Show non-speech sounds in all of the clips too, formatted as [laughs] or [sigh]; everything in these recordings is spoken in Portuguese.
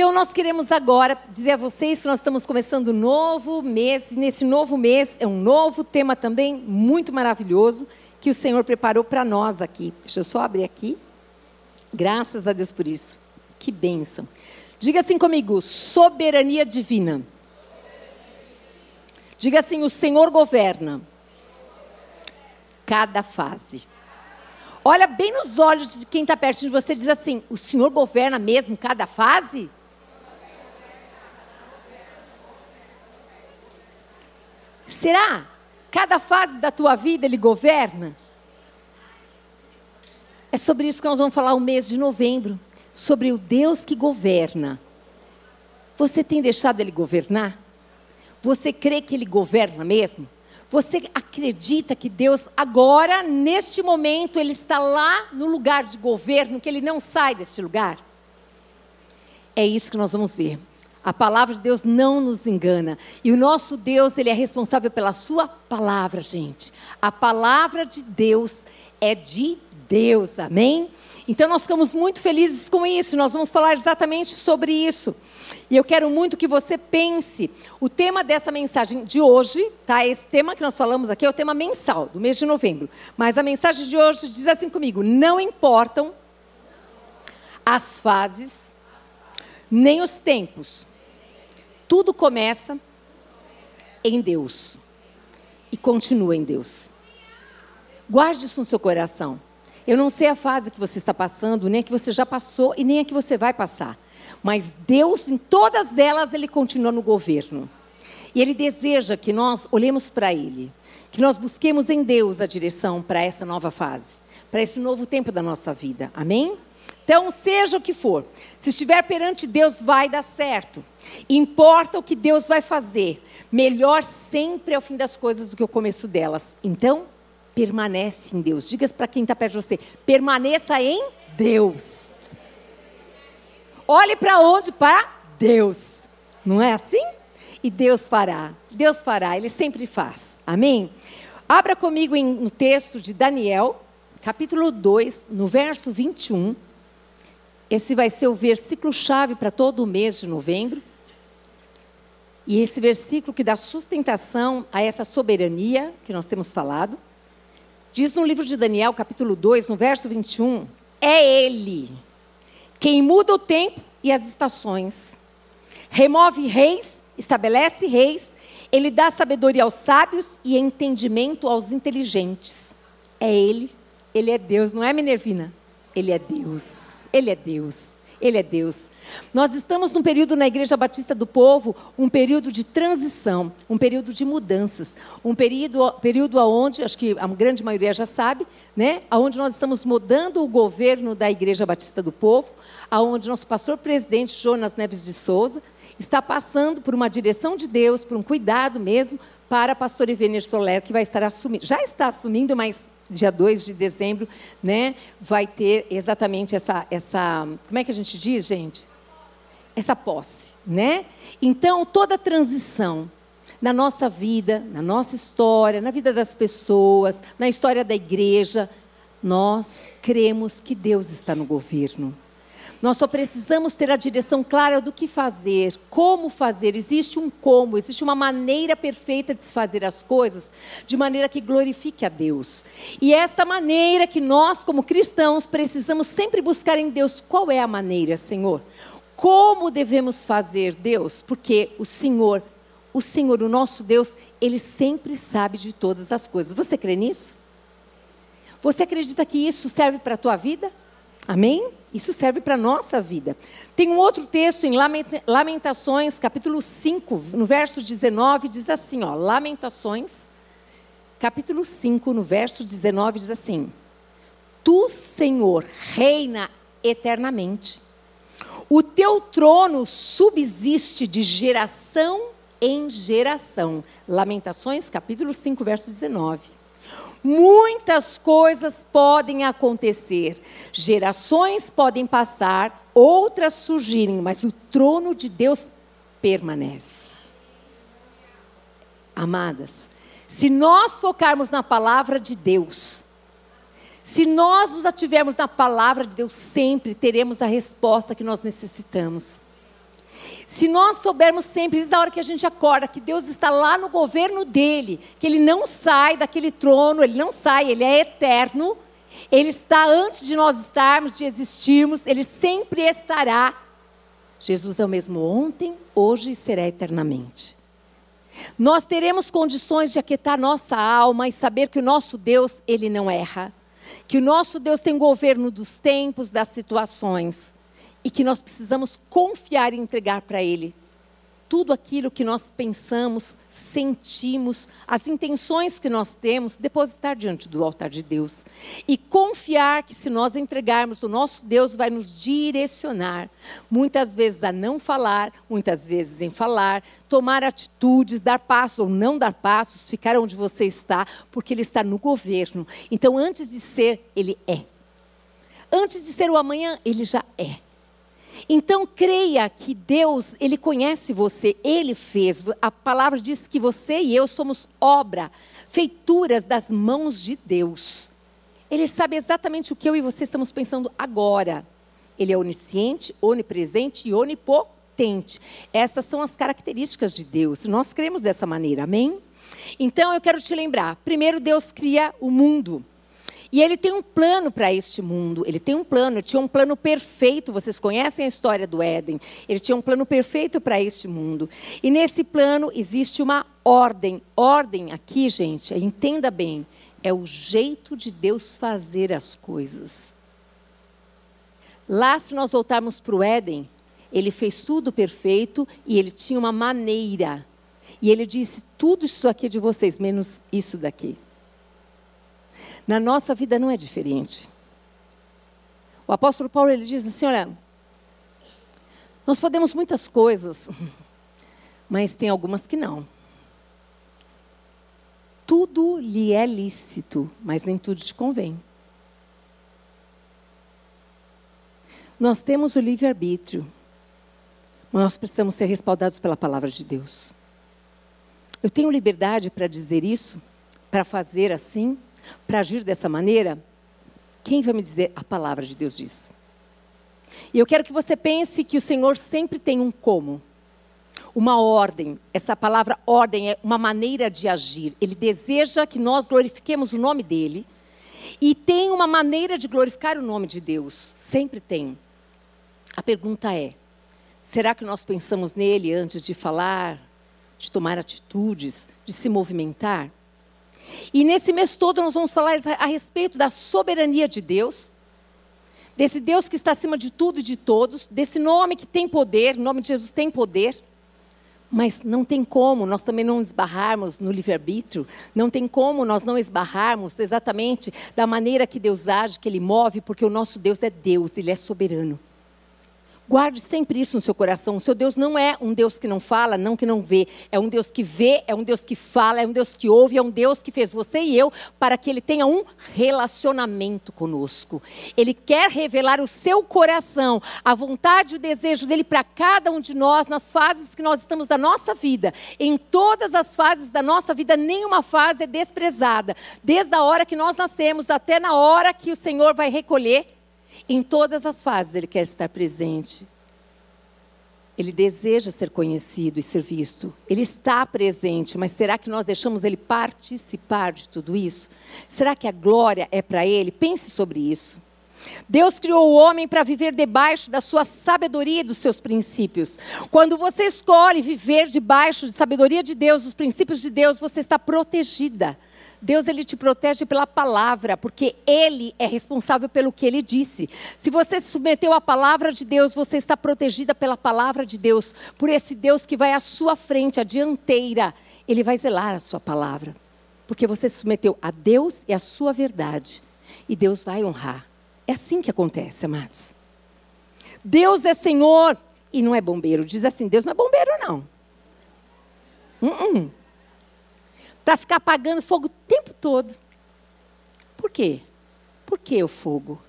Então, nós queremos agora dizer a vocês que nós estamos começando um novo mês, e nesse novo mês é um novo tema também muito maravilhoso que o Senhor preparou para nós aqui. Deixa eu só abrir aqui. Graças a Deus por isso. Que bênção. Diga assim comigo: soberania divina. Diga assim: o Senhor governa cada fase. Olha bem nos olhos de quem está perto de você e diz assim: o Senhor governa mesmo cada fase? Será? Cada fase da tua vida ele governa? É sobre isso que nós vamos falar o mês de novembro. Sobre o Deus que governa. Você tem deixado ele governar? Você crê que ele governa mesmo? Você acredita que Deus, agora, neste momento, Ele está lá no lugar de governo, que Ele não sai deste lugar? É isso que nós vamos ver. A palavra de Deus não nos engana. E o nosso Deus, Ele é responsável pela Sua palavra, gente. A palavra de Deus é de Deus, amém? Então nós ficamos muito felizes com isso, nós vamos falar exatamente sobre isso. E eu quero muito que você pense. O tema dessa mensagem de hoje, tá? Esse tema que nós falamos aqui é o tema mensal do mês de novembro. Mas a mensagem de hoje diz assim comigo: não importam as fases, nem os tempos. Tudo começa em Deus e continua em Deus. Guarde isso no seu coração. Eu não sei a fase que você está passando, nem a que você já passou e nem a que você vai passar. Mas Deus, em todas elas, Ele continua no governo. E Ele deseja que nós olhemos para Ele, que nós busquemos em Deus a direção para essa nova fase, para esse novo tempo da nossa vida. Amém? Então, seja o que for, se estiver perante Deus, vai dar certo. Importa o que Deus vai fazer. Melhor sempre é o fim das coisas do que o começo delas. Então, permanece em Deus. Diga para quem está perto de você: permaneça em Deus. Olhe para onde? Para Deus. Não é assim? E Deus fará. Deus fará, Ele sempre faz. Amém? Abra comigo no texto de Daniel, capítulo 2, no verso 21. Esse vai ser o versículo-chave para todo o mês de novembro. E esse versículo que dá sustentação a essa soberania que nós temos falado. Diz no livro de Daniel, capítulo 2, no verso 21, é Ele quem muda o tempo e as estações, remove reis, estabelece reis, Ele dá sabedoria aos sábios e entendimento aos inteligentes. É Ele, Ele é Deus, não é Minervina? Ele é Deus, Ele é Deus. Ele é Deus. Nós estamos num período na Igreja Batista do Povo, um período de transição, um período de mudanças, um período, período onde, acho que a grande maioria já sabe, né, onde nós estamos mudando o governo da Igreja Batista do Povo, aonde nosso pastor presidente Jonas Neves de Souza está passando por uma direção de Deus, por um cuidado mesmo, para a pastor Ivenir Soler, que vai estar assumindo, já está assumindo, mas dia 2 de dezembro, né, vai ter exatamente essa, essa. Como é que a gente diz, gente? Essa posse, né? Então, toda transição na nossa vida, na nossa história, na vida das pessoas, na história da igreja, nós cremos que Deus está no governo. Nós só precisamos ter a direção clara do que fazer, como fazer. Existe um como, existe uma maneira perfeita de se fazer as coisas, de maneira que glorifique a Deus. E esta maneira que nós, como cristãos, precisamos sempre buscar em Deus. Qual é a maneira, Senhor? Como devemos fazer, Deus? Porque o Senhor, o Senhor, o nosso Deus, Ele sempre sabe de todas as coisas. Você crê nisso? Você acredita que isso serve para a tua vida? Amém? Isso serve para a nossa vida. Tem um outro texto em Lamentações, capítulo 5, no verso 19, diz assim, ó, Lamentações, capítulo 5, no verso 19, diz assim: Tu, Senhor, reina eternamente. O teu trono subsiste de geração em geração. Lamentações, capítulo 5, verso 19. Muitas coisas podem acontecer, gerações podem passar, outras surgirem, mas o trono de Deus permanece. Amadas, se nós focarmos na palavra de Deus, se nós nos ativermos na palavra de Deus, sempre teremos a resposta que nós necessitamos. Se nós soubermos sempre, desde a hora que a gente acorda, que Deus está lá no governo dele, que ele não sai daquele trono, ele não sai, ele é eterno, ele está antes de nós estarmos, de existirmos, ele sempre estará. Jesus é o mesmo ontem, hoje e será eternamente. Nós teremos condições de aquietar nossa alma e saber que o nosso Deus, ele não erra. Que o nosso Deus tem governo dos tempos, das situações e que nós precisamos confiar e entregar para Ele. Tudo aquilo que nós pensamos, sentimos, as intenções que nós temos, depositar diante do altar de Deus. E confiar que se nós entregarmos, o nosso Deus vai nos direcionar. Muitas vezes a não falar, muitas vezes em falar, tomar atitudes, dar passos ou não dar passos, ficar onde você está, porque Ele está no governo. Então, antes de ser, Ele é. Antes de ser o amanhã, Ele já é. Então creia que Deus, Ele conhece você, Ele fez. A palavra diz que você e eu somos obra, feituras das mãos de Deus. Ele sabe exatamente o que eu e você estamos pensando agora. Ele é onisciente, onipresente e onipotente. Essas são as características de Deus. Nós cremos dessa maneira, amém? Então eu quero te lembrar: primeiro Deus cria o mundo. E ele tem um plano para este mundo. Ele tem um plano, ele tinha um plano perfeito. Vocês conhecem a história do Éden. Ele tinha um plano perfeito para este mundo. E nesse plano existe uma ordem. Ordem aqui, gente, entenda bem, é o jeito de Deus fazer as coisas. Lá, se nós voltarmos para o Éden, ele fez tudo perfeito e ele tinha uma maneira. E ele disse: tudo isso aqui é de vocês, menos isso daqui. Na nossa vida não é diferente. O apóstolo Paulo ele diz assim: olha, nós podemos muitas coisas, [laughs] mas tem algumas que não. Tudo lhe é lícito, mas nem tudo te convém. Nós temos o livre-arbítrio, mas nós precisamos ser respaldados pela palavra de Deus. Eu tenho liberdade para dizer isso, para fazer assim, para agir dessa maneira, quem vai me dizer? A palavra de Deus diz. E eu quero que você pense que o Senhor sempre tem um como, uma ordem. Essa palavra ordem é uma maneira de agir. Ele deseja que nós glorifiquemos o nome dele. E tem uma maneira de glorificar o nome de Deus. Sempre tem. A pergunta é: será que nós pensamos nele antes de falar, de tomar atitudes, de se movimentar? E nesse mês todo nós vamos falar a respeito da soberania de Deus, desse Deus que está acima de tudo e de todos, desse nome que tem poder, o nome de Jesus tem poder. Mas não tem como nós também não esbarrarmos no livre-arbítrio, não tem como nós não esbarrarmos exatamente da maneira que Deus age, que Ele move, porque o nosso Deus é Deus, Ele é soberano. Guarde sempre isso no seu coração. O seu Deus não é um Deus que não fala, não que não vê. É um Deus que vê, é um Deus que fala, é um Deus que ouve, é um Deus que fez você e eu para que ele tenha um relacionamento conosco. Ele quer revelar o seu coração, a vontade e o desejo dele para cada um de nós nas fases que nós estamos da nossa vida. Em todas as fases da nossa vida, nenhuma fase é desprezada. Desde a hora que nós nascemos até na hora que o Senhor vai recolher em todas as fases ele quer estar presente. Ele deseja ser conhecido e ser visto. Ele está presente, mas será que nós deixamos ele participar de tudo isso? Será que a glória é para ele? Pense sobre isso. Deus criou o homem para viver debaixo da sua sabedoria e dos seus princípios. Quando você escolhe viver debaixo da sabedoria de Deus, dos princípios de Deus, você está protegida. Deus ele te protege pela palavra, porque ele é responsável pelo que ele disse. Se você se submeteu à palavra de Deus, você está protegida pela palavra de Deus, por esse Deus que vai à sua frente, à dianteira. Ele vai zelar a sua palavra, porque você se submeteu a Deus e à sua verdade. E Deus vai honrar. É assim que acontece, amados. Deus é Senhor e não é bombeiro. Diz assim: Deus não é bombeiro, não. Uh -uh para ficar apagando fogo o tempo todo. Por quê? Por que o fogo?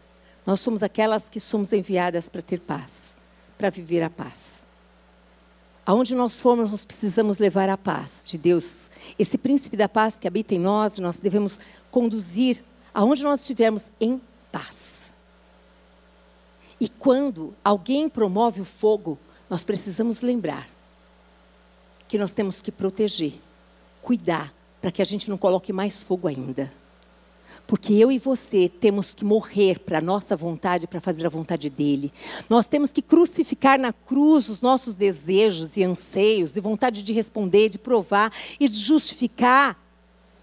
Nós somos aquelas que somos enviadas para ter paz, para viver a paz. Aonde nós formos, nós precisamos levar a paz de Deus. Esse príncipe da paz que habita em nós, nós devemos conduzir aonde nós estivermos em paz. E quando alguém promove o fogo, nós precisamos lembrar que nós temos que proteger, cuidar, para que a gente não coloque mais fogo ainda. Porque eu e você temos que morrer para a nossa vontade, para fazer a vontade dele. Nós temos que crucificar na cruz os nossos desejos e anseios, e vontade de responder, de provar e de justificar.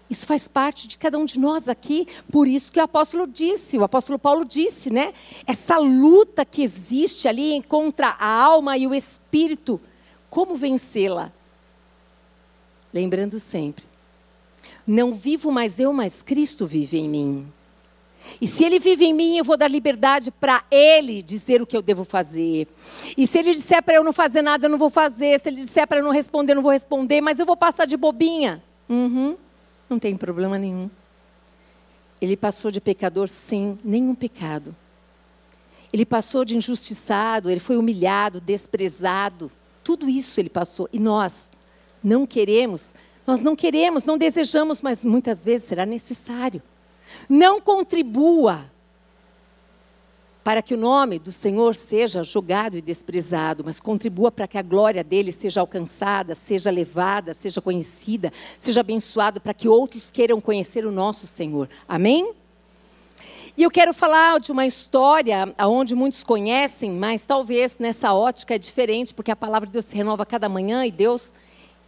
Isso faz parte de cada um de nós aqui. Por isso que o apóstolo disse, o apóstolo Paulo disse, né? Essa luta que existe ali contra a alma e o espírito. Como vencê-la? Lembrando sempre não vivo mais eu, mas Cristo vive em mim. E se Ele vive em mim, eu vou dar liberdade para Ele dizer o que eu devo fazer. E se Ele disser para eu não fazer nada, eu não vou fazer. Se Ele disser para eu não responder, eu não vou responder. Mas eu vou passar de bobinha. Uhum. Não tem problema nenhum. Ele passou de pecador sem nenhum pecado. Ele passou de injustiçado, ele foi humilhado, desprezado. Tudo isso ele passou. E nós não queremos nós não queremos, não desejamos, mas muitas vezes será necessário. Não contribua para que o nome do Senhor seja julgado e desprezado, mas contribua para que a glória dele seja alcançada, seja levada, seja conhecida, seja abençoada, para que outros queiram conhecer o nosso Senhor. Amém? E eu quero falar de uma história onde muitos conhecem, mas talvez nessa ótica é diferente, porque a palavra de Deus se renova cada manhã e Deus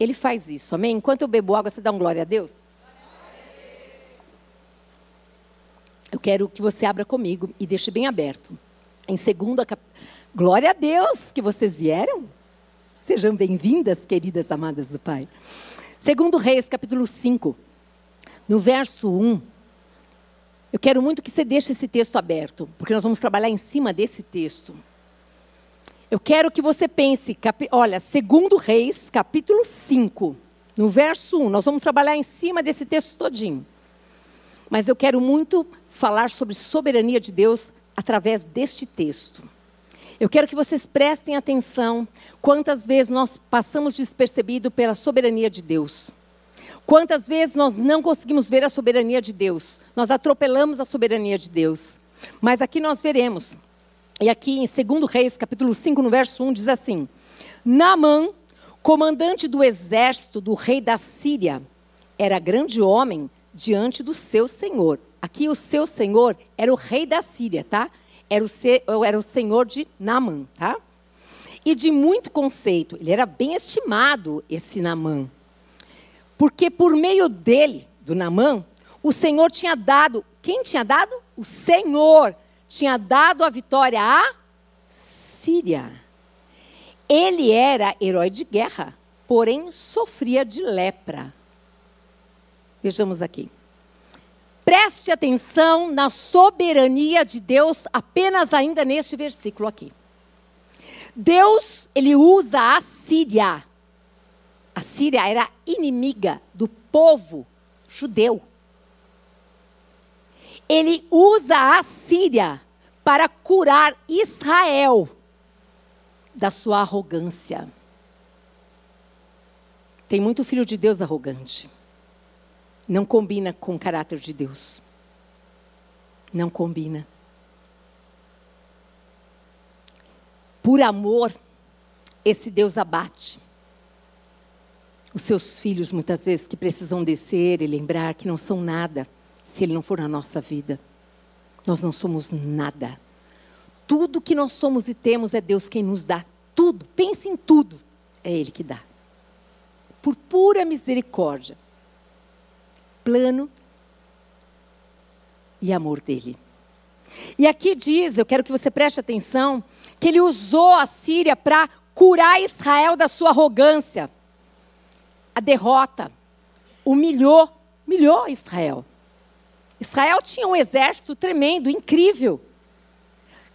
ele faz isso, amém? Enquanto eu bebo água, você dá um glória a Deus? Eu quero que você abra comigo e deixe bem aberto. Em segunda, cap... glória a Deus que vocês vieram. Sejam bem-vindas, queridas amadas do Pai. Segundo Reis, capítulo 5, no verso 1. Eu quero muito que você deixe esse texto aberto, porque nós vamos trabalhar em cima desse texto. Eu quero que você pense, olha, segundo Reis, capítulo 5, no verso 1. Nós vamos trabalhar em cima desse texto todinho. Mas eu quero muito falar sobre soberania de Deus através deste texto. Eu quero que vocês prestem atenção quantas vezes nós passamos despercebido pela soberania de Deus. Quantas vezes nós não conseguimos ver a soberania de Deus. Nós atropelamos a soberania de Deus. Mas aqui nós veremos e aqui em 2 Reis, capítulo 5, no verso 1, diz assim: Naamã, comandante do exército do rei da Síria, era grande homem diante do seu senhor. Aqui o seu senhor era o rei da Síria, tá? Era o, era o senhor de Naamã, tá? E de muito conceito. Ele era bem estimado, esse Naamã. Porque por meio dele, do Naamã, o Senhor tinha dado. Quem tinha dado? O Senhor tinha dado a vitória à Síria. Ele era herói de guerra, porém sofria de lepra. Vejamos aqui. Preste atenção na soberania de Deus apenas ainda neste versículo aqui. Deus, ele usa a Síria. A Síria era inimiga do povo judeu ele usa a Síria para curar Israel da sua arrogância. Tem muito filho de Deus arrogante. Não combina com o caráter de Deus. Não combina. Por amor, esse Deus abate os seus filhos, muitas vezes, que precisam descer e lembrar que não são nada se Ele não for na nossa vida. Nós não somos nada. Tudo que nós somos e temos é Deus quem nos dá. Tudo, pense em tudo, é Ele que dá. Por pura misericórdia, plano e amor dele. E aqui diz, eu quero que você preste atenção, que ele usou a Síria para curar Israel da sua arrogância. A derrota humilhou, humilhou Israel. Israel tinha um exército tremendo, incrível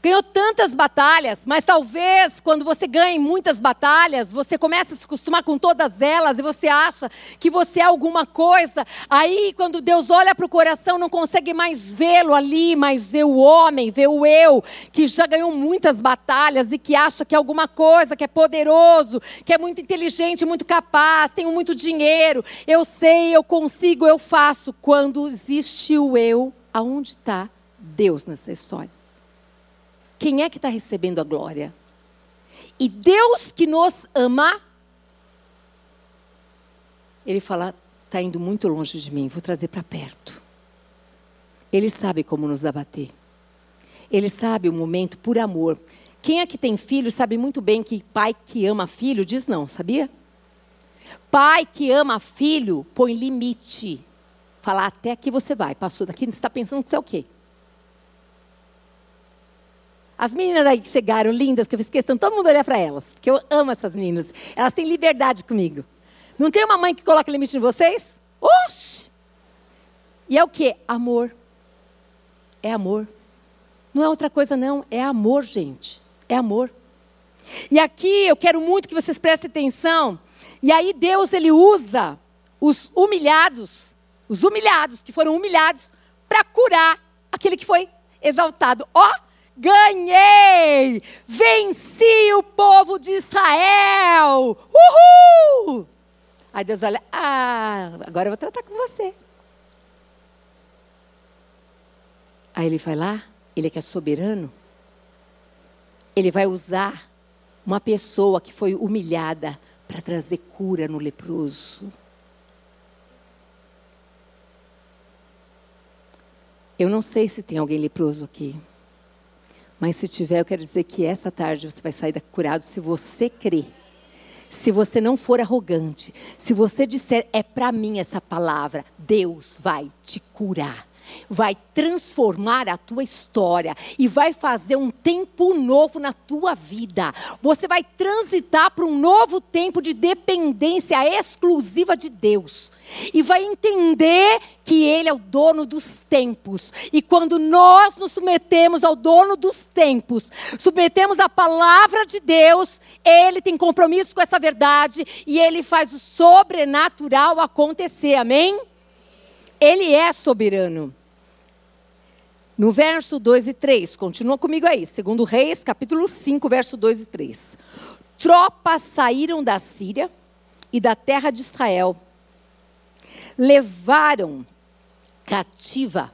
ganhou tantas batalhas, mas talvez quando você ganha muitas batalhas, você começa a se acostumar com todas elas e você acha que você é alguma coisa. Aí, quando Deus olha para o coração, não consegue mais vê-lo ali, mas vê o homem, vê o eu, que já ganhou muitas batalhas e que acha que é alguma coisa, que é poderoso, que é muito inteligente, muito capaz, tenho muito dinheiro, eu sei, eu consigo, eu faço. Quando existe o eu, aonde está Deus nessa história? Quem é que está recebendo a glória? E Deus que nos ama, ele fala: está indo muito longe de mim, vou trazer para perto. Ele sabe como nos abater. Ele sabe o momento por amor. Quem é que tem filho sabe muito bem que pai que ama filho diz não, sabia? Pai que ama filho põe limite. Falar até aqui você vai, passou daqui, você está pensando que você é o quê? As meninas aí que chegaram, lindas, que eu fiz questão, todo mundo olhar para elas, porque eu amo essas meninas. Elas têm liberdade comigo. Não tem uma mãe que coloca limite em vocês? Oxi! E é o que? Amor. É amor. Não é outra coisa, não. É amor, gente. É amor. E aqui eu quero muito que vocês prestem atenção. E aí Deus, ele usa os humilhados, os humilhados, que foram humilhados, para curar aquele que foi exaltado. Ó, oh, ganhei! Venci o povo de Israel! Uhul! Aí Deus olha, ah, agora eu vou tratar com você. Aí ele vai lá, ele é que é soberano, ele vai usar uma pessoa que foi humilhada para trazer cura no leproso. Eu não sei se tem alguém leproso aqui. Mas se tiver, eu quero dizer que essa tarde você vai sair curado se você crer. Se você não for arrogante, se você disser é para mim essa palavra, Deus vai te curar vai transformar a tua história e vai fazer um tempo novo na tua vida. Você vai transitar para um novo tempo de dependência exclusiva de Deus. E vai entender que Ele é o dono dos tempos. E quando nós nos submetemos ao dono dos tempos, submetemos a palavra de Deus, Ele tem compromisso com essa verdade e Ele faz o sobrenatural acontecer. Amém? Ele é soberano. No verso 2 e 3, continua comigo aí, segundo Reis, capítulo 5, verso 2 e 3. Tropas saíram da Síria e da terra de Israel. Levaram cativa,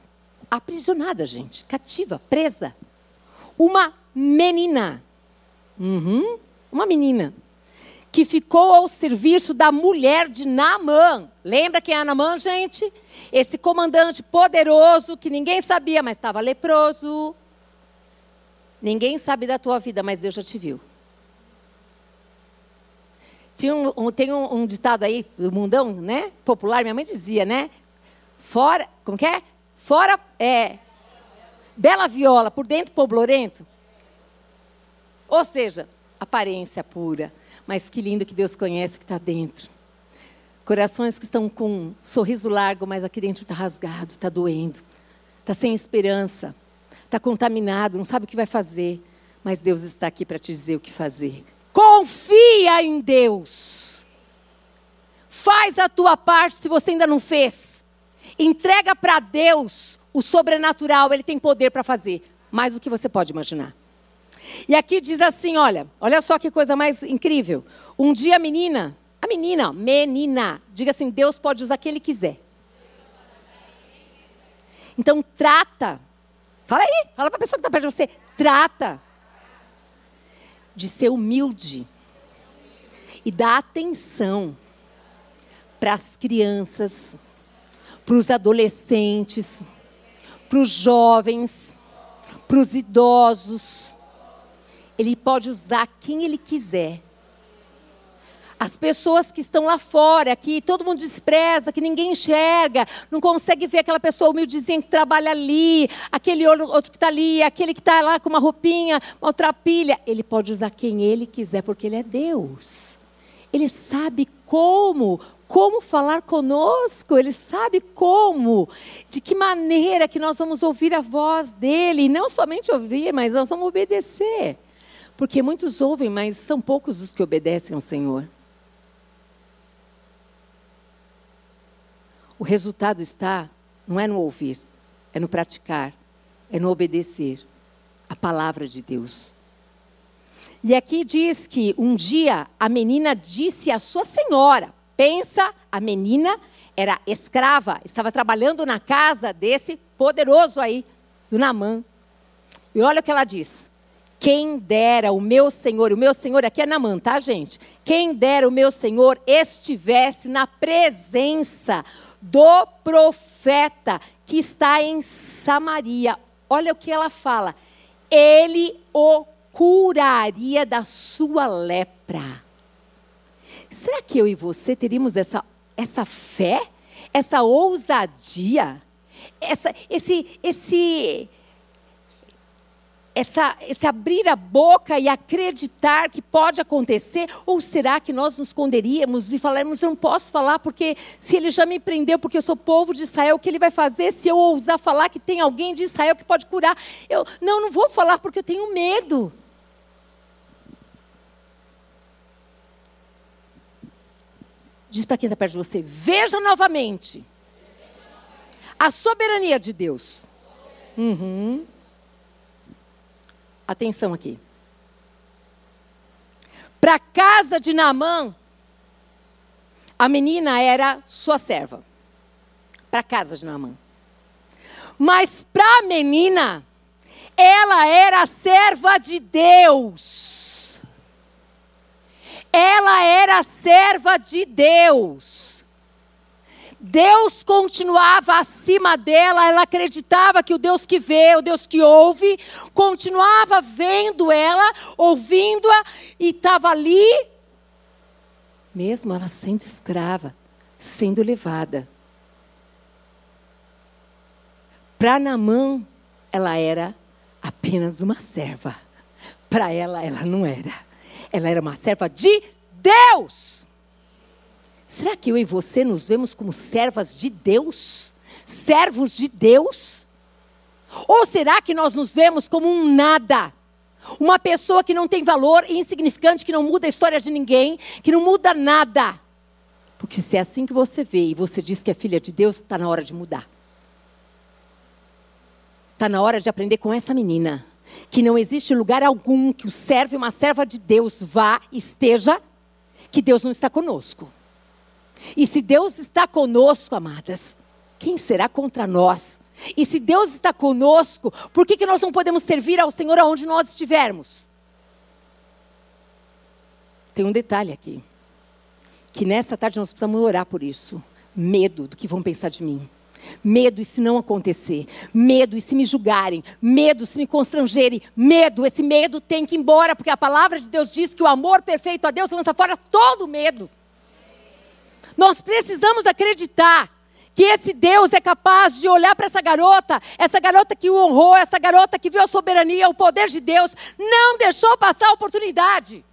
aprisionada, gente, cativa, presa, uma menina. Uhum, uma menina que ficou ao serviço da mulher de Naamã. Lembra quem é Naamã, gente? Esse comandante poderoso que ninguém sabia, mas estava leproso. Ninguém sabe da tua vida, mas Deus já te viu. Tinha um, um, tem um, um, ditado aí, do mundão, né? Popular, minha mãe dizia, né? Fora, como que é? Fora, é, bela viola, por dentro poblorento. Ou seja, aparência pura mas que lindo que Deus conhece o que está dentro. Corações que estão com um sorriso largo, mas aqui dentro está rasgado, está doendo, está sem esperança, está contaminado, não sabe o que vai fazer. Mas Deus está aqui para te dizer o que fazer. Confia em Deus. Faz a tua parte se você ainda não fez. Entrega para Deus o sobrenatural, Ele tem poder para fazer mais do que você pode imaginar. E aqui diz assim: olha, olha só que coisa mais incrível. Um dia a menina, a menina, menina, diga assim: Deus pode usar quem Ele quiser. Então trata, fala aí, fala para a pessoa que está perto de você, trata de ser humilde e dar atenção para as crianças, para os adolescentes, para os jovens, para os idosos ele pode usar quem ele quiser. As pessoas que estão lá fora, que todo mundo despreza, que ninguém enxerga, não consegue ver aquela pessoa humildezinha que trabalha ali, aquele outro que está ali, aquele que está lá com uma roupinha, uma outra pilha. Ele pode usar quem ele quiser, porque ele é Deus. Ele sabe como, como falar conosco, ele sabe como, de que maneira que nós vamos ouvir a voz dele, e não somente ouvir, mas nós vamos obedecer. Porque muitos ouvem, mas são poucos os que obedecem ao Senhor. O resultado está, não é no ouvir, é no praticar, é no obedecer a palavra de Deus. E aqui diz que um dia a menina disse à sua senhora: pensa, a menina era escrava, estava trabalhando na casa desse poderoso aí, do Namã. E olha o que ela diz: Quem dera o meu Senhor, o meu Senhor aqui é Namã, tá, gente? Quem dera o meu Senhor estivesse na presença do profeta que está em Samaria. Olha o que ela fala. Ele o curaria da sua lepra. Será que eu e você teríamos essa, essa fé, essa ousadia, essa, esse, esse, essa, esse abrir a boca e acreditar que pode acontecer? Ou será que nós nos esconderíamos e falarmos, eu não posso falar porque se ele já me prendeu porque eu sou povo de Israel, o que ele vai fazer se eu ousar falar que tem alguém de Israel que pode curar? Eu não, não vou falar porque eu tenho medo. Diz para quem está perto de você, veja novamente a soberania de Deus. Uhum. Atenção aqui. Para a casa de Naamã, a menina era sua serva. Para a casa de Naamã. Mas para a menina, ela era serva de Deus. Ela era serva de Deus. Deus continuava acima dela, ela acreditava que o Deus que vê, o Deus que ouve, continuava vendo ela, ouvindo-a e estava ali, mesmo ela sendo escrava, sendo levada. Para Namã, ela era apenas uma serva. Para ela, ela não era. Ela era uma serva de Deus. Será que eu e você nos vemos como servas de Deus? Servos de Deus? Ou será que nós nos vemos como um nada? Uma pessoa que não tem valor, insignificante, que não muda a história de ninguém, que não muda nada. Porque se é assim que você vê e você diz que é filha de Deus, está na hora de mudar. Está na hora de aprender com essa menina. Que não existe lugar algum que o servo e uma serva de Deus vá, esteja, que Deus não está conosco. E se Deus está conosco, amadas, quem será contra nós? E se Deus está conosco, por que, que nós não podemos servir ao Senhor aonde nós estivermos? Tem um detalhe aqui. Que nessa tarde nós precisamos orar por isso. Medo do que vão pensar de mim. Medo e se não acontecer. Medo e se me julgarem. Medo se me constrangerem. Medo, esse medo tem que ir embora, porque a palavra de Deus diz que o amor perfeito a Deus lança fora todo medo. Nós precisamos acreditar que esse Deus é capaz de olhar para essa garota, essa garota que o honrou, essa garota que viu a soberania, o poder de Deus, não deixou passar a oportunidade.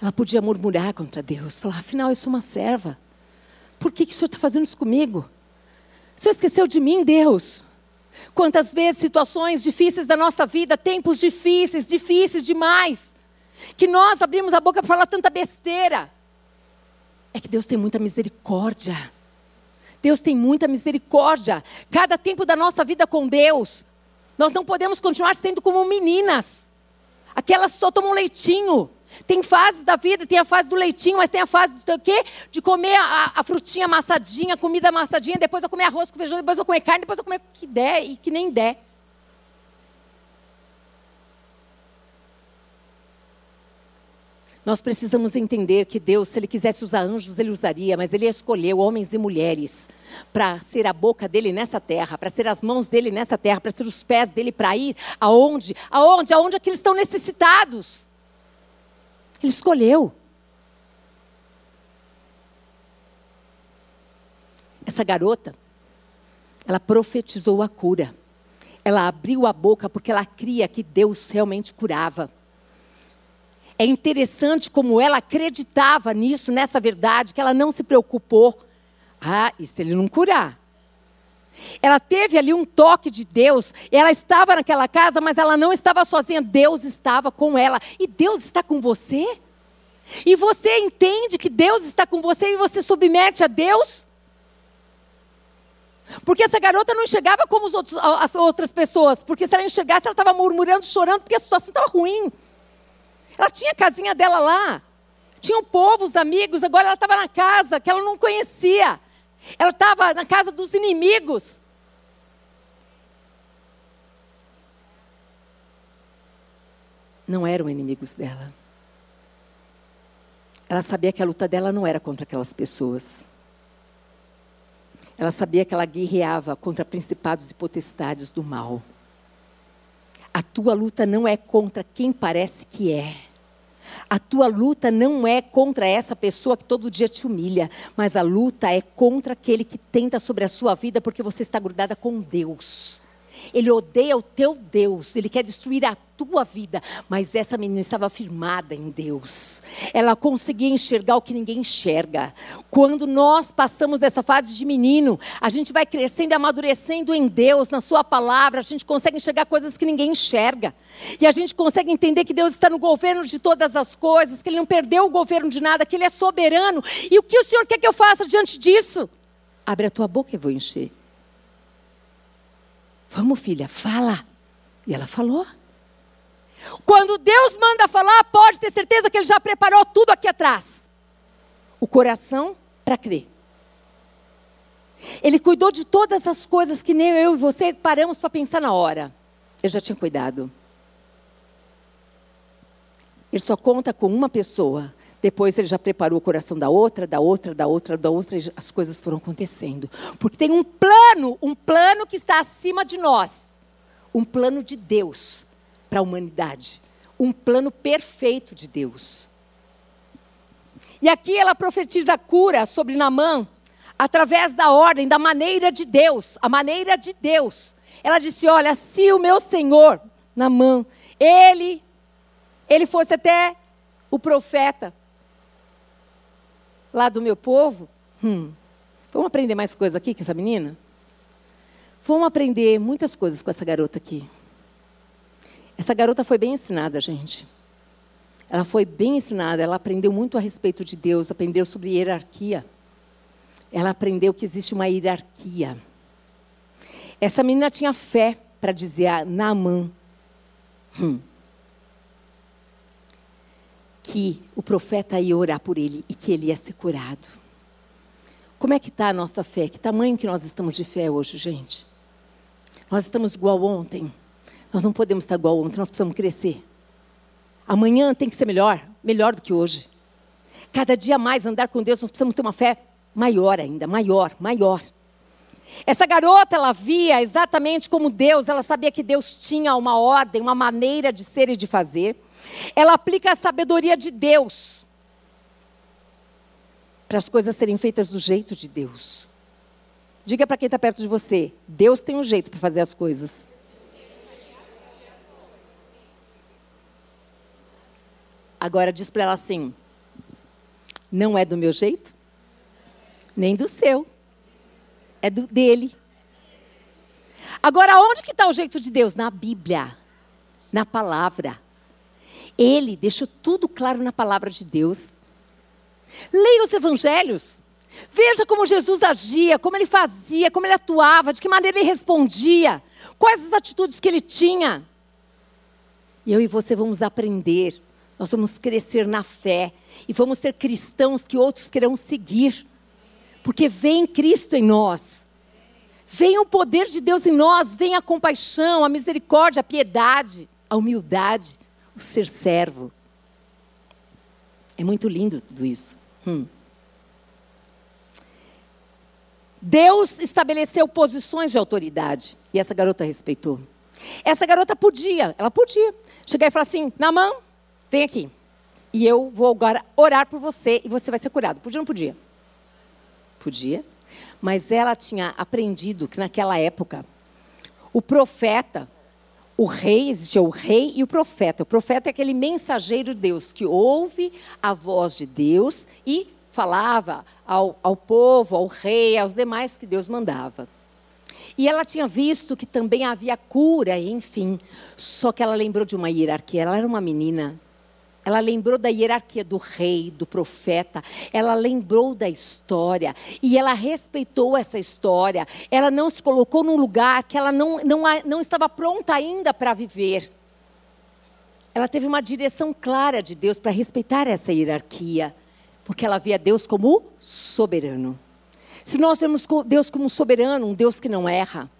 Ela podia murmurar contra Deus, falar: afinal, eu sou uma serva. Por que, que o Senhor está fazendo isso comigo? O Senhor esqueceu de mim, Deus? Quantas vezes situações difíceis da nossa vida, tempos difíceis, difíceis demais que nós abrimos a boca para falar tanta besteira. É que Deus tem muita misericórdia. Deus tem muita misericórdia. Cada tempo da nossa vida com Deus, nós não podemos continuar sendo como meninas. Aquelas só tomam leitinho. Tem fases da vida, tem a fase do leitinho, mas tem a fase do quê? De comer a, a frutinha amassadinha, comida amassadinha, depois eu comer arroz com feijão, depois eu comer carne, depois eu comer o que der e que nem der. Nós precisamos entender que Deus, se Ele quisesse usar anjos, Ele usaria, mas Ele escolheu homens e mulheres para ser a boca dele nessa terra, para ser as mãos dele nessa terra, para ser os pés dele para ir aonde? Aonde? Aonde é que eles estão necessitados? Ele escolheu. Essa garota, ela profetizou a cura. Ela abriu a boca porque ela cria que Deus realmente curava. É interessante como ela acreditava nisso, nessa verdade, que ela não se preocupou. Ah, e se ele não curar? Ela teve ali um toque de Deus. Ela estava naquela casa, mas ela não estava sozinha. Deus estava com ela. E Deus está com você? E você entende que Deus está com você e você submete a Deus? Porque essa garota não enxergava como outros, as outras pessoas. Porque se ela enxergasse, ela estava murmurando, chorando, porque a situação estava ruim. Ela tinha a casinha dela lá. Tinha um povo, os amigos, agora ela estava na casa que ela não conhecia. Ela estava na casa dos inimigos. Não eram inimigos dela. Ela sabia que a luta dela não era contra aquelas pessoas. Ela sabia que ela guerreava contra principados e potestades do mal. A tua luta não é contra quem parece que é. A tua luta não é contra essa pessoa que todo dia te humilha, mas a luta é contra aquele que tenta sobre a sua vida porque você está grudada com Deus. Ele odeia o teu Deus, ele quer destruir a tua vida. Mas essa menina estava firmada em Deus. Ela conseguia enxergar o que ninguém enxerga. Quando nós passamos dessa fase de menino, a gente vai crescendo e amadurecendo em Deus, na Sua palavra, a gente consegue enxergar coisas que ninguém enxerga. E a gente consegue entender que Deus está no governo de todas as coisas, que Ele não perdeu o governo de nada, que Ele é soberano. E o que o Senhor quer que eu faça diante disso? Abre a tua boca e vou encher. Vamos, filha, fala. E ela falou. Quando Deus manda falar, pode ter certeza que Ele já preparou tudo aqui atrás. O coração para crer. Ele cuidou de todas as coisas que nem eu e você paramos para pensar na hora. Ele já tinha cuidado. Ele só conta com uma pessoa. Depois ele já preparou o coração da outra, da outra, da outra, da outra, e as coisas foram acontecendo. Porque tem um plano, um plano que está acima de nós. Um plano de Deus para a humanidade. Um plano perfeito de Deus. E aqui ela profetiza cura sobre Namã através da ordem, da maneira de Deus, a maneira de Deus. Ela disse: "Olha, se o meu Senhor Namã, ele ele fosse até o profeta lá do meu povo, hum, vamos aprender mais coisas aqui com essa menina? Vamos aprender muitas coisas com essa garota aqui. Essa garota foi bem ensinada, gente. Ela foi bem ensinada, ela aprendeu muito a respeito de Deus, aprendeu sobre hierarquia. Ela aprendeu que existe uma hierarquia. Essa menina tinha fé para dizer a Naamã hum, que o profeta ia orar por ele e que ele ia ser curado. Como é que está a nossa fé? Que tamanho que nós estamos de fé hoje, gente? Nós estamos igual ontem. Nós não podemos estar igual ontem, nós precisamos crescer. Amanhã tem que ser melhor, melhor do que hoje. Cada dia mais andar com Deus, nós precisamos ter uma fé maior ainda, maior, maior. Essa garota, ela via exatamente como Deus, ela sabia que Deus tinha uma ordem, uma maneira de ser e de fazer. Ela aplica a sabedoria de Deus para as coisas serem feitas do jeito de Deus. Diga para quem está perto de você: Deus tem um jeito para fazer as coisas. Agora diz para ela assim: não é do meu jeito, nem do seu, é do dele. Agora, onde que está o jeito de Deus? Na Bíblia, na palavra. Ele deixou tudo claro na palavra de Deus. Leia os evangelhos. Veja como Jesus agia, como ele fazia, como ele atuava, de que maneira ele respondia, quais as atitudes que ele tinha. E eu e você vamos aprender nós vamos crescer na fé e vamos ser cristãos que outros querão seguir. Porque vem Cristo em nós. Vem o poder de Deus em nós, vem a compaixão, a misericórdia, a piedade, a humildade, o ser servo. É muito lindo tudo isso. Hum. Deus estabeleceu posições de autoridade e essa garota respeitou. Essa garota podia, ela podia chegar e falar assim: Namã, Vem aqui. E eu vou agora orar por você e você vai ser curado. Podia ou não podia? Podia. Mas ela tinha aprendido que naquela época, o profeta, o rei, existia o rei e o profeta. O profeta é aquele mensageiro de Deus que ouve a voz de Deus e falava ao, ao povo, ao rei, aos demais que Deus mandava. E ela tinha visto que também havia cura, enfim. Só que ela lembrou de uma hierarquia. Ela era uma menina ela lembrou da hierarquia do rei, do profeta. Ela lembrou da história. E ela respeitou essa história. Ela não se colocou num lugar que ela não, não, não estava pronta ainda para viver. Ela teve uma direção clara de Deus para respeitar essa hierarquia. Porque ela via Deus como soberano. Se nós vemos Deus como soberano, um Deus que não erra.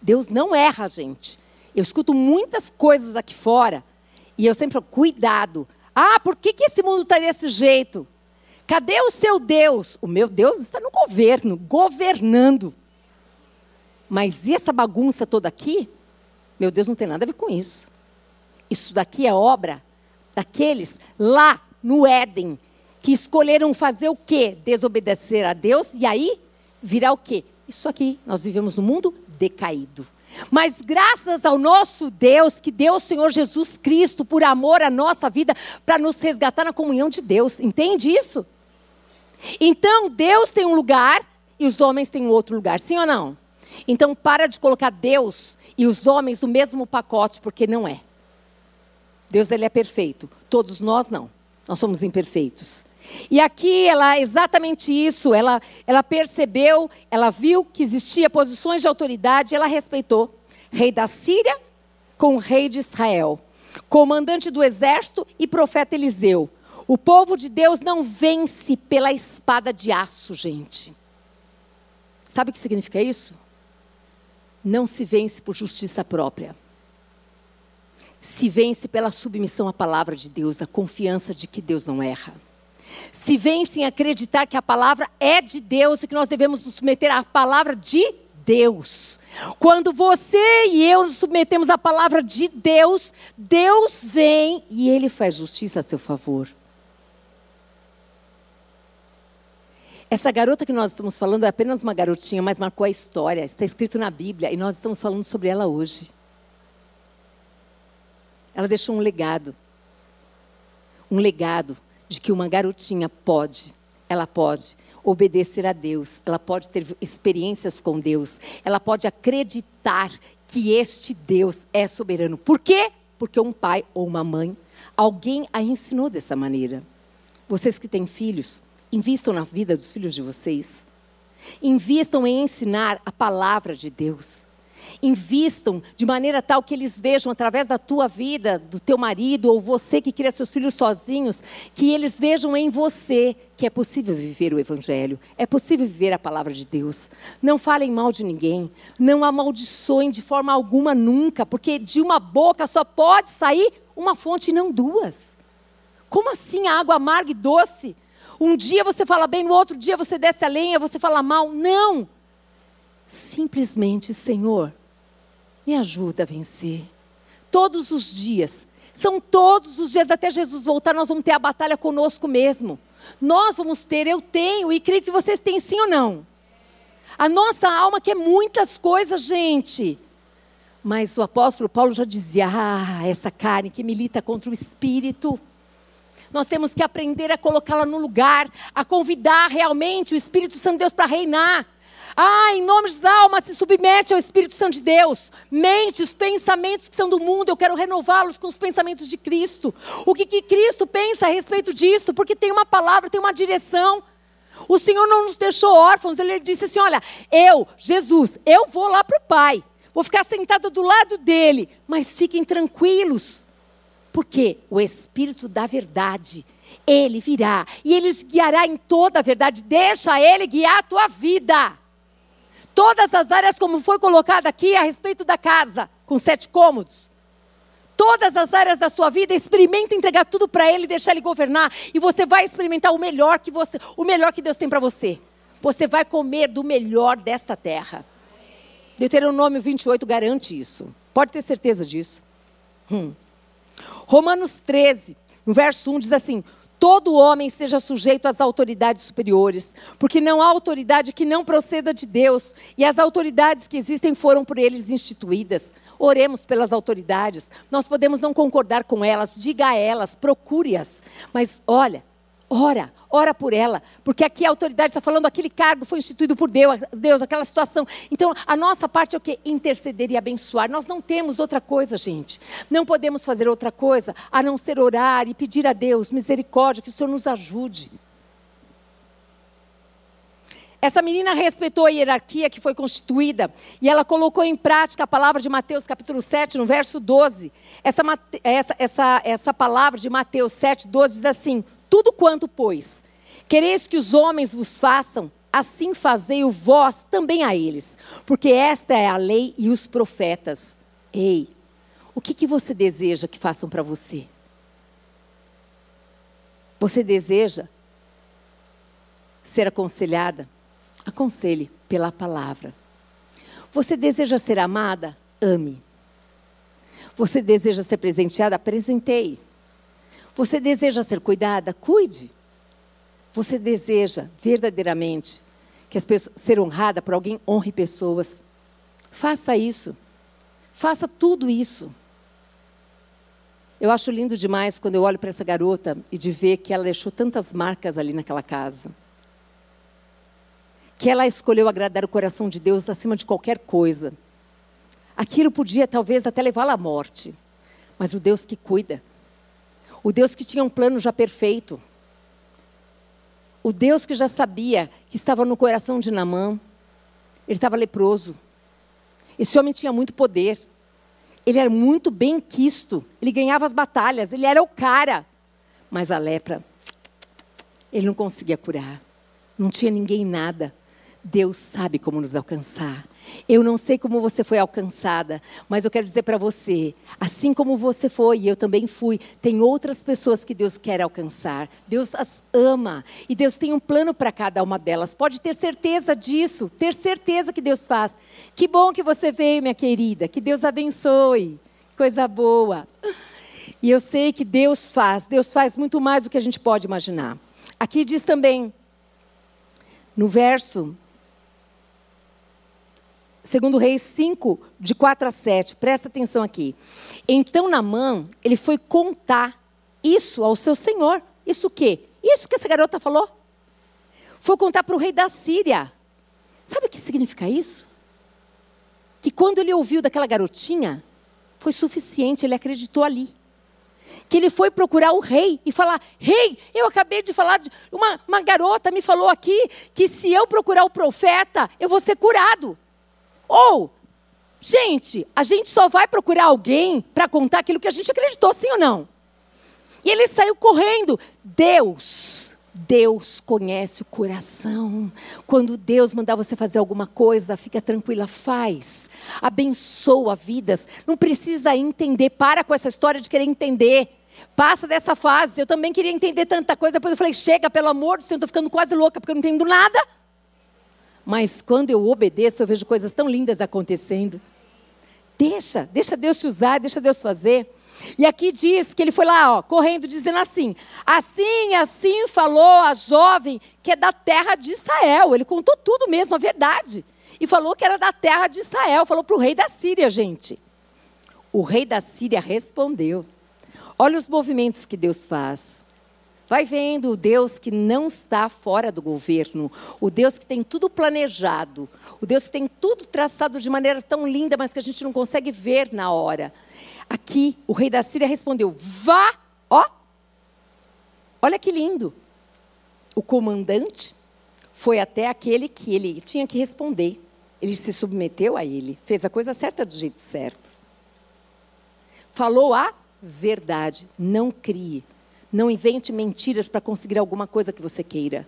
Deus não erra, gente. Eu escuto muitas coisas aqui fora E eu sempre falo, cuidado. Ah, por que, que esse mundo está desse jeito? Cadê o seu Deus? O meu Deus está no governo, governando. Mas e essa bagunça toda aqui? Meu Deus não tem nada a ver com isso. Isso daqui é obra daqueles lá no Éden que escolheram fazer o quê? Desobedecer a Deus e aí virá o quê? Isso aqui, nós vivemos no mundo decaído. Mas graças ao nosso Deus, que deu o Senhor Jesus Cristo por amor à nossa vida, para nos resgatar na comunhão de Deus. Entende isso? Então, Deus tem um lugar e os homens têm um outro lugar. Sim ou não? Então, para de colocar Deus e os homens no mesmo pacote, porque não é. Deus ele é perfeito. Todos nós não. Nós somos imperfeitos. E aqui ela exatamente isso, ela, ela percebeu, ela viu que existia posições de autoridade, ela respeitou. Rei da Síria com o rei de Israel, comandante do exército e profeta Eliseu. O povo de Deus não vence pela espada de aço, gente. Sabe o que significa isso? Não se vence por justiça própria. Se vence pela submissão à palavra de Deus, a confiança de que Deus não erra se vence em acreditar que a palavra é de Deus e que nós devemos nos submeter à palavra de Deus. Quando você e eu nos submetemos à palavra de Deus, Deus vem e Ele faz justiça a seu favor. Essa garota que nós estamos falando é apenas uma garotinha, mas marcou a história. Está escrito na Bíblia e nós estamos falando sobre ela hoje. Ela deixou um legado. Um legado de que uma garotinha pode, ela pode obedecer a Deus, ela pode ter experiências com Deus, ela pode acreditar que este Deus é soberano. Por quê? Porque um pai ou uma mãe, alguém a ensinou dessa maneira. Vocês que têm filhos, invistam na vida dos filhos de vocês. Invistam em ensinar a palavra de Deus. Invistam de maneira tal que eles vejam através da tua vida, do teu marido ou você que cria seus filhos sozinhos, que eles vejam em você que é possível viver o evangelho, é possível viver a palavra de Deus. Não falem mal de ninguém, não amaldiçoem de forma alguma nunca, porque de uma boca só pode sair uma fonte e não duas. Como assim a água amarga e doce? Um dia você fala bem, no outro dia você desce a lenha, você fala mal. Não! Simplesmente, Senhor, me ajuda a vencer. Todos os dias, são todos os dias até Jesus voltar, nós vamos ter a batalha conosco mesmo. Nós vamos ter, eu tenho, e creio que vocês têm sim ou não. A nossa alma quer muitas coisas, gente. Mas o apóstolo Paulo já dizia: ah, essa carne que milita contra o espírito. Nós temos que aprender a colocá-la no lugar, a convidar realmente o Espírito Santo de Deus para reinar. Ah, em nome de alma, se submete ao Espírito Santo de Deus. Mente, os pensamentos que são do mundo, eu quero renová-los com os pensamentos de Cristo. O que, que Cristo pensa a respeito disso? Porque tem uma palavra, tem uma direção. O Senhor não nos deixou órfãos, Ele disse assim: Olha, eu, Jesus, eu vou lá para o Pai, vou ficar sentada do lado dele, mas fiquem tranquilos, porque o Espírito da Verdade, ele virá e ele os guiará em toda a verdade. Deixa ele guiar a tua vida todas as áreas, como foi colocado aqui a respeito da casa, com sete cômodos. Todas as áreas da sua vida, experimenta entregar tudo para Ele, deixar Ele governar, e você vai experimentar o melhor que você, o melhor que Deus tem para você. Você vai comer do melhor desta terra. Deuteronômio 28 garante isso. Pode ter certeza disso. Hum. Romanos 13, no verso 1 diz assim: todo homem seja sujeito às autoridades superiores, porque não há autoridade que não proceda de Deus, e as autoridades que existem foram por eles instituídas. Oremos pelas autoridades. Nós podemos não concordar com elas, diga a elas, procure-as. Mas olha, Ora, ora por ela, porque aqui a autoridade está falando, aquele cargo foi instituído por Deus, Deus, aquela situação. Então, a nossa parte é o que? Interceder e abençoar. Nós não temos outra coisa, gente. Não podemos fazer outra coisa a não ser orar e pedir a Deus misericórdia, que o Senhor nos ajude. Essa menina respeitou a hierarquia que foi constituída e ela colocou em prática a palavra de Mateus capítulo 7, no verso 12. Essa, essa, essa, essa palavra de Mateus 7, 12 diz assim: tudo quanto, pois, quereis que os homens vos façam, assim fazei o vós também a eles, porque esta é a lei e os profetas. Ei, O que, que você deseja que façam para você? Você deseja ser aconselhada? Aconselhe pela palavra. Você deseja ser amada? Ame. Você deseja ser presenteada? Presenteie. Você deseja ser cuidada? Cuide. Você deseja verdadeiramente que as pessoas, ser honrada por alguém? Honre pessoas. Faça isso. Faça tudo isso. Eu acho lindo demais quando eu olho para essa garota e de ver que ela deixou tantas marcas ali naquela casa. Que ela escolheu agradar o coração de Deus acima de qualquer coisa. Aquilo podia talvez até levá-la à morte. Mas o Deus que cuida, o Deus que tinha um plano já perfeito, o Deus que já sabia que estava no coração de Namã, ele estava leproso. Esse homem tinha muito poder. Ele era muito bem quisto. Ele ganhava as batalhas. Ele era o cara. Mas a lepra, ele não conseguia curar. Não tinha ninguém nada. Deus sabe como nos alcançar. Eu não sei como você foi alcançada, mas eu quero dizer para você, assim como você foi e eu também fui, tem outras pessoas que Deus quer alcançar. Deus as ama e Deus tem um plano para cada uma delas. Pode ter certeza disso, ter certeza que Deus faz. Que bom que você veio, minha querida. Que Deus abençoe. Coisa boa. E eu sei que Deus faz, Deus faz muito mais do que a gente pode imaginar. Aqui diz também, no verso segundo Reis 5, de 4 a 7. Presta atenção aqui. Então Namã, ele foi contar isso ao seu senhor. Isso o quê? Isso que essa garota falou. Foi contar para o rei da Síria. Sabe o que significa isso? Que quando ele ouviu daquela garotinha, foi suficiente, ele acreditou ali. Que ele foi procurar o rei e falar: Rei, eu acabei de falar de. Uma, uma garota me falou aqui que se eu procurar o profeta, eu vou ser curado. Ou, gente, a gente só vai procurar alguém para contar aquilo que a gente acreditou, sim ou não? E ele saiu correndo. Deus, Deus conhece o coração. Quando Deus mandar você fazer alguma coisa, fica tranquila, faz. Abençoa vidas. Não precisa entender. Para com essa história de querer entender. Passa dessa fase. Eu também queria entender tanta coisa. Depois eu falei: chega, pelo amor do Senhor, estou ficando quase louca porque eu não entendo nada. Mas quando eu obedeço, eu vejo coisas tão lindas acontecendo. Deixa, deixa Deus te usar, deixa Deus fazer. E aqui diz que ele foi lá, ó, correndo, dizendo assim: assim, assim falou a jovem que é da terra de Israel. Ele contou tudo mesmo, a verdade. E falou que era da terra de Israel. Falou para o rei da Síria, gente. O rei da Síria respondeu: Olha os movimentos que Deus faz. Vai vendo o Deus que não está fora do governo, o Deus que tem tudo planejado, o Deus que tem tudo traçado de maneira tão linda, mas que a gente não consegue ver na hora. Aqui, o rei da Síria respondeu: Vá, ó. Olha que lindo. O comandante foi até aquele que ele tinha que responder. Ele se submeteu a ele, fez a coisa certa do jeito certo. Falou a verdade, não crie não invente mentiras para conseguir alguma coisa que você queira.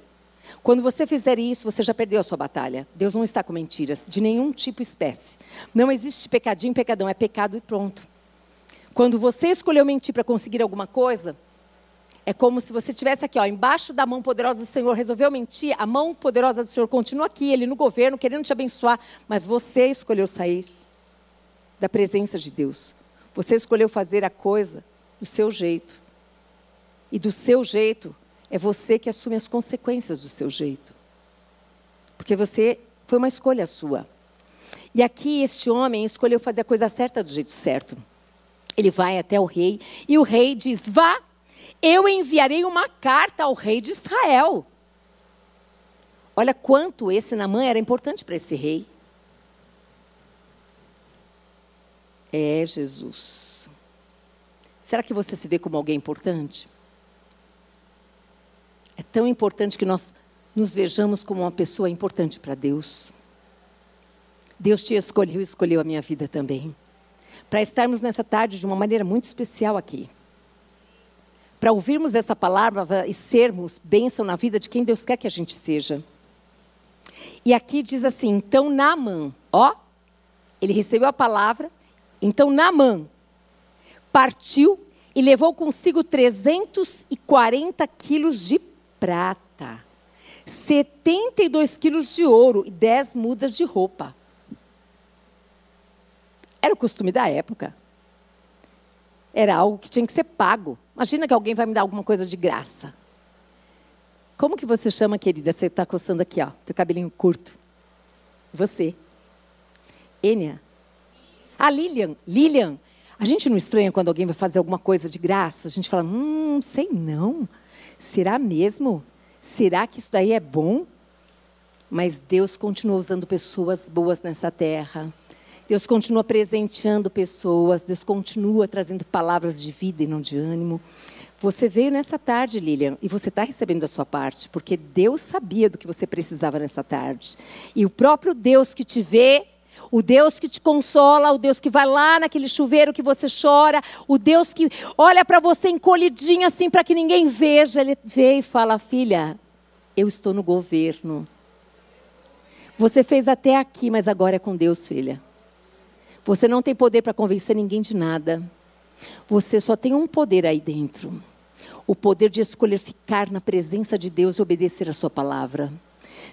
Quando você fizer isso, você já perdeu a sua batalha. Deus não está com mentiras, de nenhum tipo e espécie. Não existe pecadinho, pecadão, é pecado e pronto. Quando você escolheu mentir para conseguir alguma coisa, é como se você estivesse aqui, ó, embaixo da mão poderosa do Senhor, resolveu mentir, a mão poderosa do Senhor continua aqui, ele no governo, querendo te abençoar, mas você escolheu sair da presença de Deus. Você escolheu fazer a coisa do seu jeito. E do seu jeito, é você que assume as consequências do seu jeito. Porque você foi uma escolha sua. E aqui este homem escolheu fazer a coisa certa do jeito certo. Ele vai até o rei e o rei diz: Vá, eu enviarei uma carta ao rei de Israel. Olha quanto esse Namã era importante para esse rei. É Jesus. Será que você se vê como alguém importante? É tão importante que nós nos vejamos como uma pessoa importante para Deus. Deus te escolheu e escolheu a minha vida também. Para estarmos nessa tarde de uma maneira muito especial aqui. Para ouvirmos essa palavra e sermos bênção na vida de quem Deus quer que a gente seja. E aqui diz assim: então Naamã, ó, ele recebeu a palavra, então Naamã, partiu e levou consigo 340 quilos de prata, 72 quilos de ouro e 10 mudas de roupa. Era o costume da época. Era algo que tinha que ser pago. Imagina que alguém vai me dar alguma coisa de graça. Como que você chama, querida? Você está coçando aqui, ó, teu cabelinho curto. Você. Enia. Ah, Lilian. Lilian. A gente não estranha quando alguém vai fazer alguma coisa de graça? A gente fala, hum, sei não. Será mesmo? Será que isso daí é bom? Mas Deus continua usando pessoas boas nessa terra. Deus continua presenteando pessoas, Deus continua trazendo palavras de vida e não de ânimo. Você veio nessa tarde, Lilian, e você está recebendo a sua parte, porque Deus sabia do que você precisava nessa tarde. E o próprio Deus que te vê, o Deus que te consola, o Deus que vai lá naquele chuveiro que você chora, o Deus que olha para você encolhidinha assim para que ninguém veja, ele vê e fala: Filha, eu estou no governo. Você fez até aqui, mas agora é com Deus, filha. Você não tem poder para convencer ninguém de nada. Você só tem um poder aí dentro: o poder de escolher ficar na presença de Deus e obedecer a Sua palavra.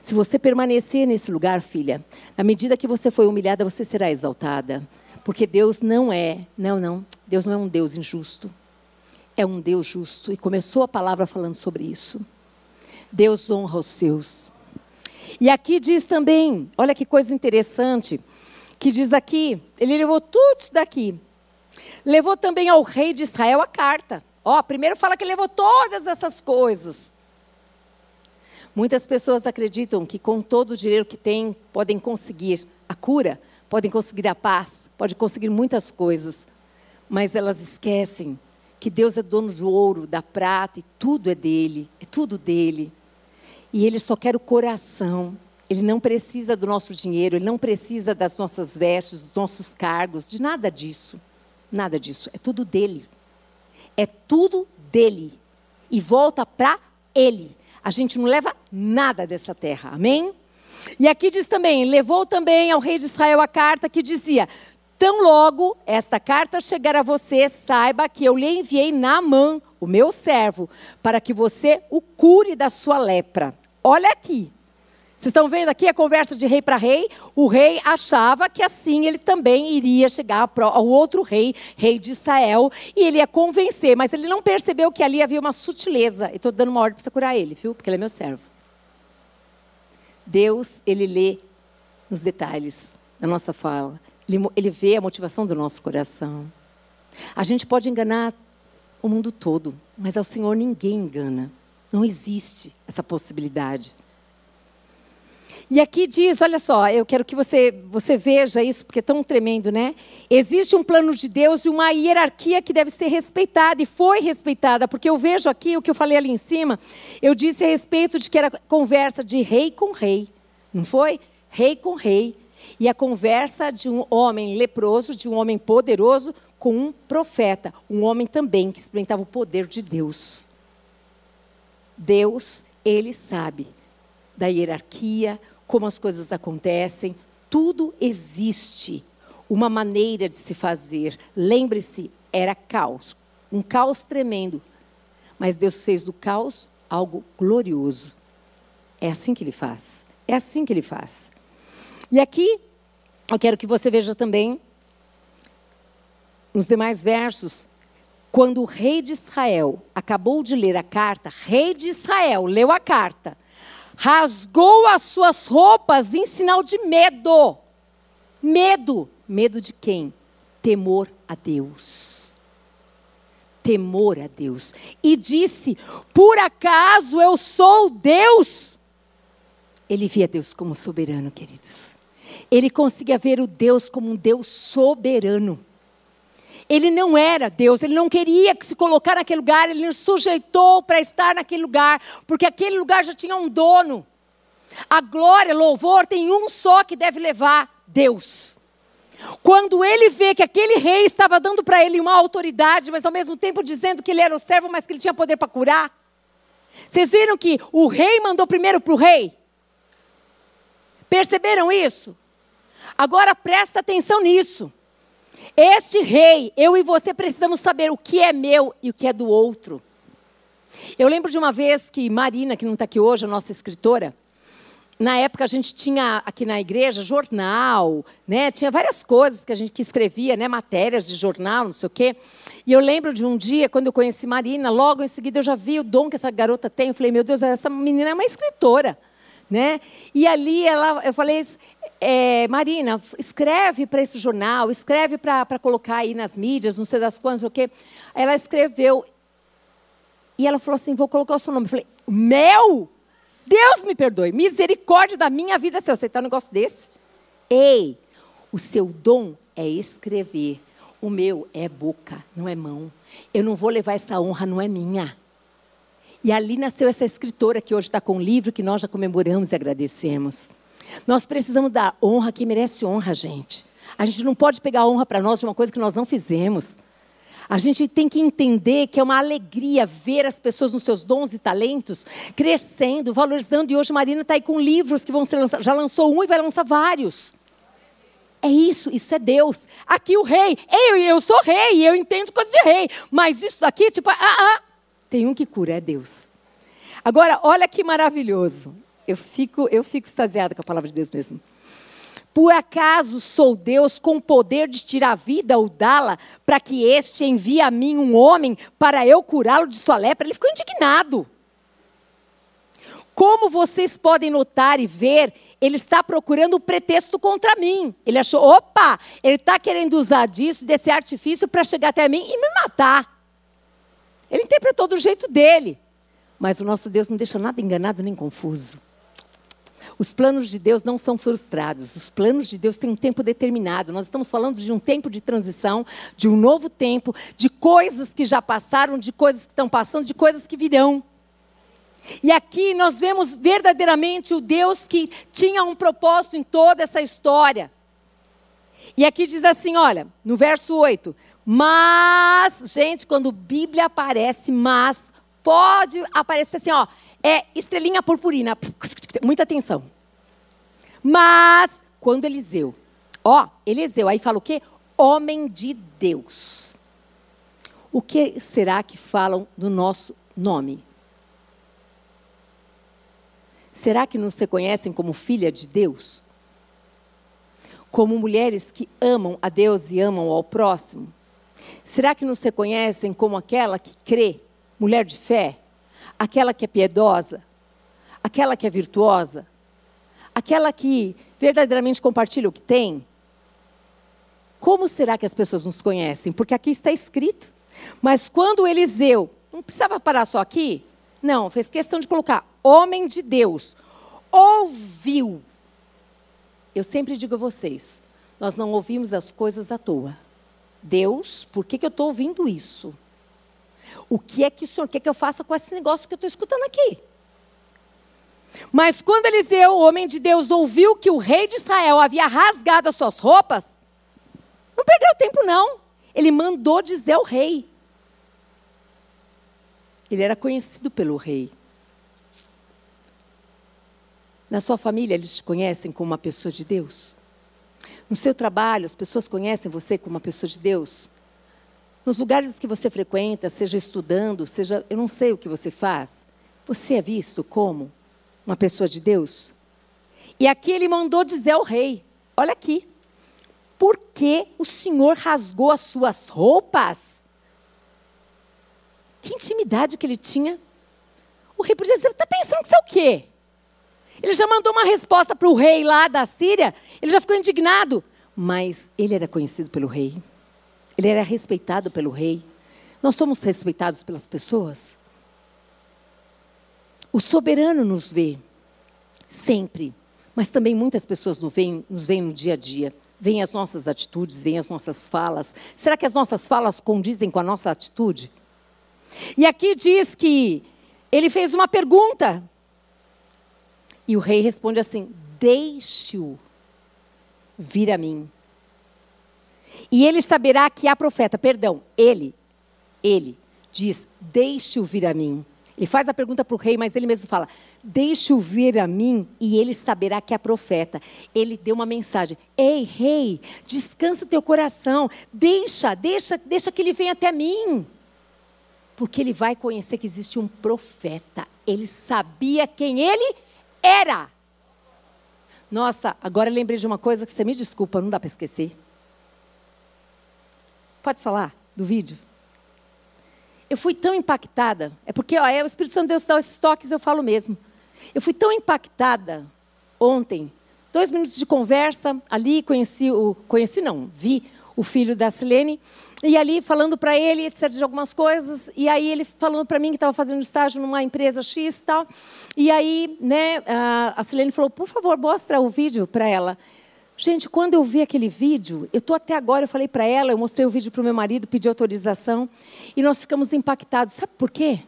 Se você permanecer nesse lugar, filha, na medida que você foi humilhada, você será exaltada. Porque Deus não é, não, não, Deus não é um Deus injusto. É um Deus justo. E começou a palavra falando sobre isso. Deus honra os seus. E aqui diz também, olha que coisa interessante que diz aqui, ele levou tudo isso daqui. Levou também ao rei de Israel a carta. Ó, primeiro fala que levou todas essas coisas. Muitas pessoas acreditam que com todo o dinheiro que têm, podem conseguir a cura, podem conseguir a paz, podem conseguir muitas coisas. Mas elas esquecem que Deus é dono do ouro, da prata, e tudo é dele, é tudo dele. E ele só quer o coração. Ele não precisa do nosso dinheiro, ele não precisa das nossas vestes, dos nossos cargos, de nada disso. Nada disso. É tudo dele. É tudo dele. E volta para ele. A gente não leva nada dessa terra. Amém? E aqui diz também: levou também ao rei de Israel a carta que dizia: Tão logo esta carta chegar a você, saiba que eu lhe enviei Naamã, o meu servo, para que você o cure da sua lepra. Olha aqui, vocês estão vendo aqui a conversa de rei para rei? O rei achava que assim ele também iria chegar ao outro rei, rei de Israel, e ele ia convencer, mas ele não percebeu que ali havia uma sutileza. estou dando uma ordem para você curar ele, viu? Porque ele é meu servo. Deus, ele lê nos detalhes da nossa fala. Ele vê a motivação do nosso coração. A gente pode enganar o mundo todo, mas ao Senhor ninguém engana. Não existe essa possibilidade. E aqui diz, olha só, eu quero que você, você veja isso, porque é tão tremendo, né? Existe um plano de Deus e uma hierarquia que deve ser respeitada, e foi respeitada, porque eu vejo aqui o que eu falei ali em cima, eu disse a respeito de que era conversa de rei com rei, não foi? Rei com rei. E a conversa de um homem leproso, de um homem poderoso, com um profeta, um homem também que experimentava o poder de Deus. Deus, ele sabe da hierarquia, como as coisas acontecem, tudo existe. Uma maneira de se fazer. Lembre-se, era caos, um caos tremendo. Mas Deus fez do caos algo glorioso. É assim que ele faz. É assim que ele faz. E aqui, eu quero que você veja também, nos demais versos, quando o rei de Israel acabou de ler a carta, rei de Israel leu a carta, rasgou as suas roupas em sinal de medo. Medo. Medo de quem? Temor a Deus. Temor a Deus. E disse: Por acaso eu sou Deus? Ele via Deus como soberano, queridos. Ele conseguia ver o Deus como um Deus soberano. Ele não era Deus, ele não queria se colocar naquele lugar, ele nos sujeitou para estar naquele lugar, porque aquele lugar já tinha um dono. A glória, louvor, tem um só que deve levar: Deus. Quando ele vê que aquele rei estava dando para ele uma autoridade, mas ao mesmo tempo dizendo que ele era o servo, mas que ele tinha poder para curar. Vocês viram que o rei mandou primeiro para o rei? Perceberam isso? Agora presta atenção nisso. Este rei, eu e você precisamos saber o que é meu e o que é do outro. Eu lembro de uma vez que Marina, que não está aqui hoje, a nossa escritora, na época a gente tinha aqui na igreja jornal, né? Tinha várias coisas que a gente que escrevia, né? Matérias de jornal, não sei o quê. E eu lembro de um dia, quando eu conheci Marina, logo em seguida eu já vi o dom que essa garota tem. Eu falei, meu Deus, essa menina é uma escritora. Né? E ali ela, eu falei, é, Marina, escreve para esse jornal, escreve para colocar aí nas mídias, não sei das quantas, o quê. Ela escreveu. E ela falou assim: vou colocar o seu nome. Eu falei, Mel? Deus me perdoe, misericórdia da minha vida, se eu aceitar um negócio desse. Ei, o seu dom é escrever. O meu é boca, não é mão. Eu não vou levar essa honra, não é minha. E ali nasceu essa escritora que hoje está com um livro que nós já comemoramos e agradecemos. Nós precisamos dar honra que merece honra, gente. A gente não pode pegar honra para nós de uma coisa que nós não fizemos. A gente tem que entender que é uma alegria ver as pessoas nos seus dons e talentos crescendo, valorizando. E hoje Marina está aí com livros que vão ser lançados. Já lançou um e vai lançar vários. É isso, isso é Deus. Aqui o rei, eu, eu sou rei, eu entendo coisa de rei. Mas isso daqui, tipo, ah, ah, tem um que cura, é Deus. Agora, olha que maravilhoso. Eu fico, eu fico extasiada com a palavra de Deus mesmo. Por acaso sou Deus com poder de tirar a vida ou dá-la, para que este envie a mim um homem para eu curá-lo de sua lepra? Ele ficou indignado. Como vocês podem notar e ver, ele está procurando um pretexto contra mim. Ele achou, opa, ele está querendo usar disso, desse artifício, para chegar até mim e me matar. Ele interpretou do jeito dele. Mas o nosso Deus não deixa nada enganado nem confuso. Os planos de Deus não são frustrados. Os planos de Deus têm um tempo determinado. Nós estamos falando de um tempo de transição, de um novo tempo, de coisas que já passaram, de coisas que estão passando, de coisas que virão. E aqui nós vemos verdadeiramente o Deus que tinha um propósito em toda essa história. E aqui diz assim, olha, no verso 8: mas, gente, quando Bíblia aparece, mas, pode aparecer assim, ó, é estrelinha purpurina. Muita atenção. Mas, quando Eliseu, ó, Eliseu, aí fala o quê? Homem de Deus. O que será que falam do nosso nome? Será que nos reconhecem como filha de Deus? Como mulheres que amam a Deus e amam ao próximo? Será que nos reconhecem como aquela que crê, mulher de fé? Aquela que é piedosa? Aquela que é virtuosa? Aquela que verdadeiramente compartilha o que tem? Como será que as pessoas nos conhecem? Porque aqui está escrito. Mas quando Eliseu, não precisava parar só aqui? Não, fez questão de colocar homem de Deus, ouviu. Eu sempre digo a vocês, nós não ouvimos as coisas à toa. Deus, por que, que eu estou ouvindo isso? O que é que o Senhor quer que eu faça com esse negócio que eu estou escutando aqui? Mas quando Eliseu, o homem de Deus, ouviu que o rei de Israel havia rasgado as suas roupas, não perdeu tempo, não. Ele mandou dizer ao rei. Ele era conhecido pelo rei. Na sua família, eles te conhecem como uma pessoa de Deus? No seu trabalho, as pessoas conhecem você como uma pessoa de Deus? Nos lugares que você frequenta, seja estudando, seja, eu não sei o que você faz, você é visto como uma pessoa de Deus? E aqui ele mandou dizer ao rei: Olha aqui, por que o Senhor rasgou as suas roupas? Que intimidade que ele tinha. O rei podia dizer: Está pensando que você é o quê? Ele já mandou uma resposta para o rei lá da Síria, ele já ficou indignado. Mas ele era conhecido pelo rei, ele era respeitado pelo rei. Nós somos respeitados pelas pessoas? O soberano nos vê, sempre, mas também muitas pessoas nos veem, nos veem no dia a dia. Veem as nossas atitudes, veem as nossas falas. Será que as nossas falas condizem com a nossa atitude? E aqui diz que ele fez uma pergunta e o rei responde assim: Deixe-o vir a mim. E ele saberá que há profeta. Perdão, ele, ele diz: Deixe-o vir a mim. Ele faz a pergunta para o rei, mas ele mesmo fala: Deixe-o vir a mim e ele saberá que é profeta. Ele deu uma mensagem: Ei, rei, descansa teu coração, deixa, deixa, deixa que ele venha até mim. Porque ele vai conhecer que existe um profeta. Ele sabia quem ele era. Nossa, agora lembrei de uma coisa que você me desculpa, não dá para esquecer. Pode falar do vídeo? Eu fui tão impactada, é porque ó, é o Espírito Santo de Deus dá esses toques, eu falo mesmo. Eu fui tão impactada ontem, dois minutos de conversa, ali conheci o, conheci não, vi o filho da Silene, e ali falando para ele, etc, de algumas coisas, e aí ele falando para mim que estava fazendo estágio numa empresa X e tal, e aí, né, a Silene falou, por favor, mostra o vídeo para ela. Gente, quando eu vi aquele vídeo, eu estou até agora, eu falei para ela, eu mostrei o vídeo para o meu marido, pedi autorização, e nós ficamos impactados. Sabe por quê?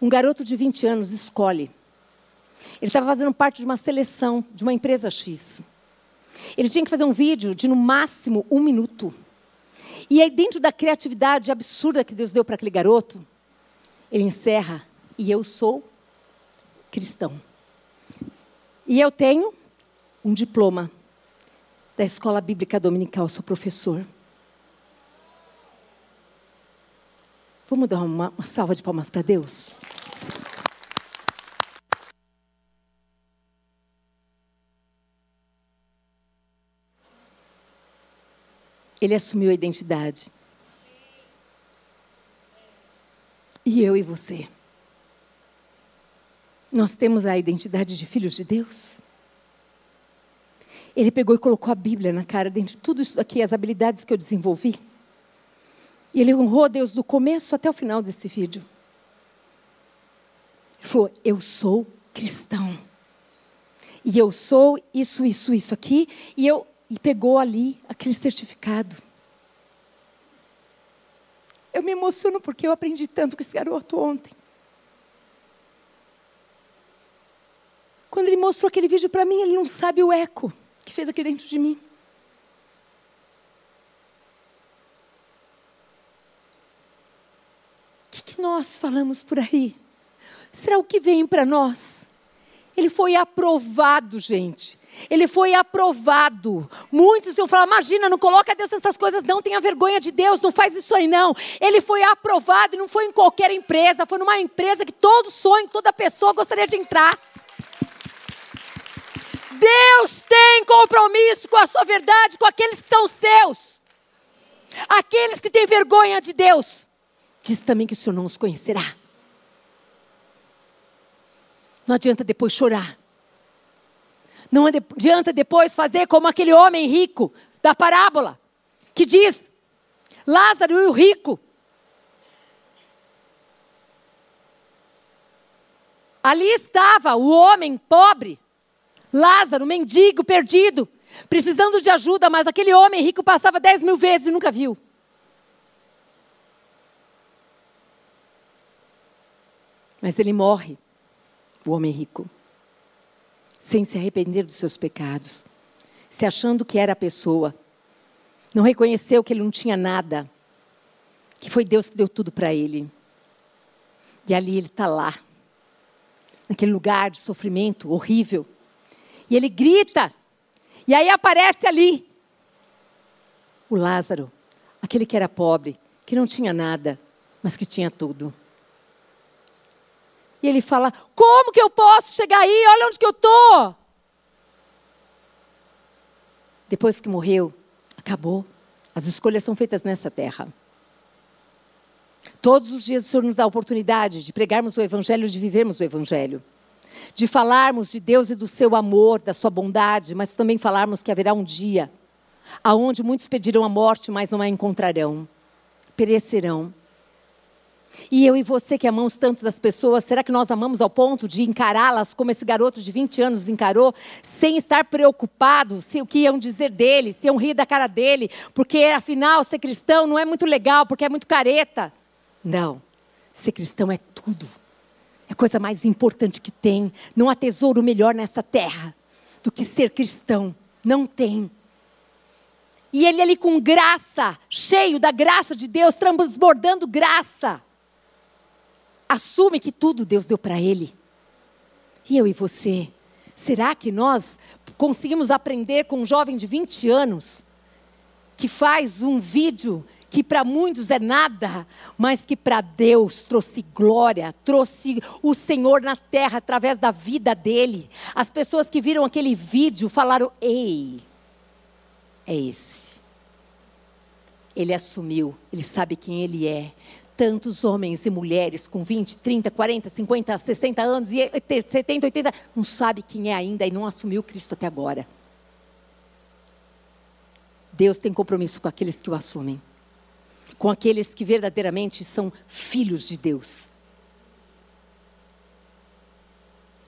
Um garoto de 20 anos escolhe. Ele estava fazendo parte de uma seleção de uma empresa X. Ele tinha que fazer um vídeo de no máximo um minuto. E aí, dentro da criatividade absurda que Deus deu para aquele garoto, ele encerra: E eu sou cristão. E eu tenho um diploma da escola bíblica dominical, sou professor. Vamos dar uma, uma salva de palmas para Deus? Ele assumiu a identidade. E eu e você? Nós temos a identidade de filhos de Deus? Ele pegou e colocou a Bíblia na cara, dentro de tudo isso aqui, as habilidades que eu desenvolvi. E ele honrou a Deus do começo até o final desse vídeo. Ele falou: Eu sou cristão. E eu sou isso, isso, isso aqui. E, eu, e pegou ali aquele certificado. Eu me emociono porque eu aprendi tanto com esse garoto ontem. Quando ele mostrou aquele vídeo para mim, ele não sabe o eco que fez aqui dentro de mim. O que, que nós falamos por aí? Será o que vem para nós? Ele foi aprovado, gente. Ele foi aprovado. Muitos iam falar: imagina, não coloca Deus nessas coisas, não tenha vergonha de Deus, não faz isso aí, não. Ele foi aprovado e não foi em qualquer empresa, foi numa empresa que todo sonho, toda pessoa gostaria de entrar. Deus tem compromisso com a sua verdade, com aqueles que são seus. Aqueles que têm vergonha de Deus. Diz também que o Senhor não os conhecerá. Não adianta depois chorar. Não adianta depois fazer como aquele homem rico da parábola, que diz: Lázaro e o rico. Ali estava o homem pobre, Lázaro, mendigo, perdido, precisando de ajuda, mas aquele homem rico passava dez mil vezes e nunca viu. Mas ele morre, o homem rico, sem se arrepender dos seus pecados, se achando que era a pessoa. Não reconheceu que ele não tinha nada, que foi Deus que deu tudo para ele. E ali ele está lá, naquele lugar de sofrimento horrível e ele grita. E aí aparece ali o Lázaro, aquele que era pobre, que não tinha nada, mas que tinha tudo. E ele fala: Como que eu posso chegar aí? Olha onde que eu estou. Depois que morreu, acabou. As escolhas são feitas nessa terra. Todos os dias o Senhor nos dá a oportunidade de pregarmos o Evangelho, de vivermos o Evangelho de falarmos de Deus e do seu amor, da sua bondade, mas também falarmos que haverá um dia aonde muitos pedirão a morte, mas não a encontrarão, perecerão. E eu e você que amamos tantos as pessoas, será que nós amamos ao ponto de encará-las como esse garoto de 20 anos encarou, sem estar preocupado se o que iam dizer dele, se iam rir da cara dele, porque afinal ser cristão não é muito legal, porque é muito careta. Não, ser cristão é tudo. Coisa mais importante que tem. Não há tesouro melhor nessa terra do que ser cristão. Não tem. E ele ali com graça, cheio da graça de Deus, transbordando graça. assume que tudo Deus deu para ele. E eu e você? Será que nós conseguimos aprender com um jovem de 20 anos que faz um vídeo que para muitos é nada, mas que para Deus trouxe glória, trouxe o Senhor na terra através da vida dele. As pessoas que viram aquele vídeo falaram: Ei, é esse. Ele assumiu, ele sabe quem ele é. Tantos homens e mulheres com 20, 30, 40, 50, 60 anos, e 70, 80, não sabe quem é ainda e não assumiu Cristo até agora. Deus tem compromisso com aqueles que o assumem com aqueles que verdadeiramente são filhos de Deus.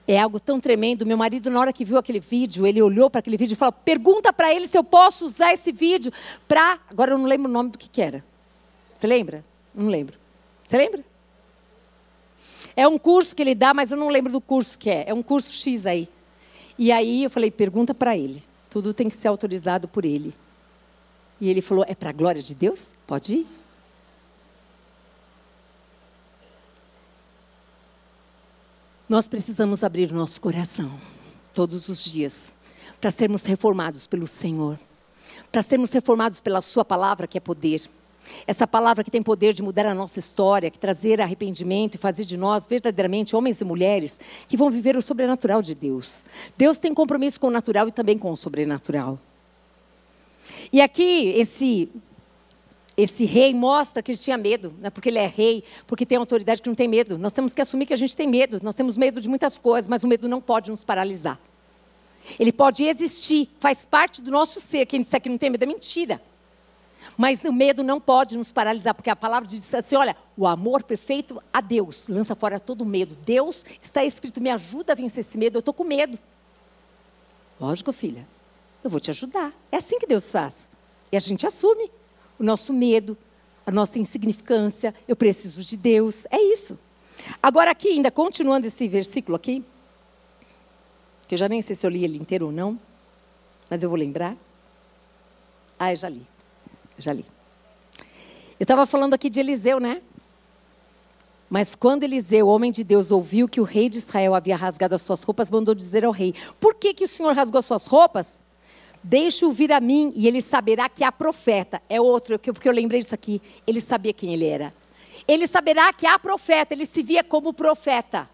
É algo tão tremendo. Meu marido, na hora que viu aquele vídeo, ele olhou para aquele vídeo e falou: pergunta para ele se eu posso usar esse vídeo para. Agora eu não lembro o nome do que, que era. Você lembra? Não lembro. Você lembra? É um curso que ele dá, mas eu não lembro do curso que é. É um curso X aí. E aí eu falei: pergunta para ele. Tudo tem que ser autorizado por ele. E ele falou: é para a glória de Deus? Pode ir. Nós precisamos abrir nosso coração todos os dias para sermos reformados pelo Senhor, para sermos reformados pela Sua palavra, que é poder. Essa palavra que tem poder de mudar a nossa história, que trazer arrependimento e fazer de nós verdadeiramente homens e mulheres que vão viver o sobrenatural de Deus. Deus tem compromisso com o natural e também com o sobrenatural. E aqui, esse esse rei mostra que ele tinha medo, né? porque ele é rei, porque tem autoridade que não tem medo. Nós temos que assumir que a gente tem medo, nós temos medo de muitas coisas, mas o medo não pode nos paralisar. Ele pode existir, faz parte do nosso ser. Quem disser que não tem medo é mentira. Mas o medo não pode nos paralisar, porque a palavra diz assim: olha, o amor perfeito a Deus lança fora todo medo. Deus está escrito, me ajuda a vencer esse medo, eu estou com medo. Lógico, filha, eu vou te ajudar. É assim que Deus faz. E a gente assume o nosso medo, a nossa insignificância, eu preciso de Deus. É isso. Agora, aqui, ainda continuando esse versículo aqui, que eu já nem sei se eu li ele inteiro ou não, mas eu vou lembrar. Ah, eu já li. Eu já li. Eu estava falando aqui de Eliseu, né? Mas quando Eliseu, homem de Deus, ouviu que o rei de Israel havia rasgado as suas roupas, mandou dizer ao rei: Por que, que o senhor rasgou as suas roupas? Deixe-o vir a mim e ele saberá que há profeta. É outro, porque eu lembrei disso aqui. Ele sabia quem ele era. Ele saberá que há profeta, ele se via como profeta.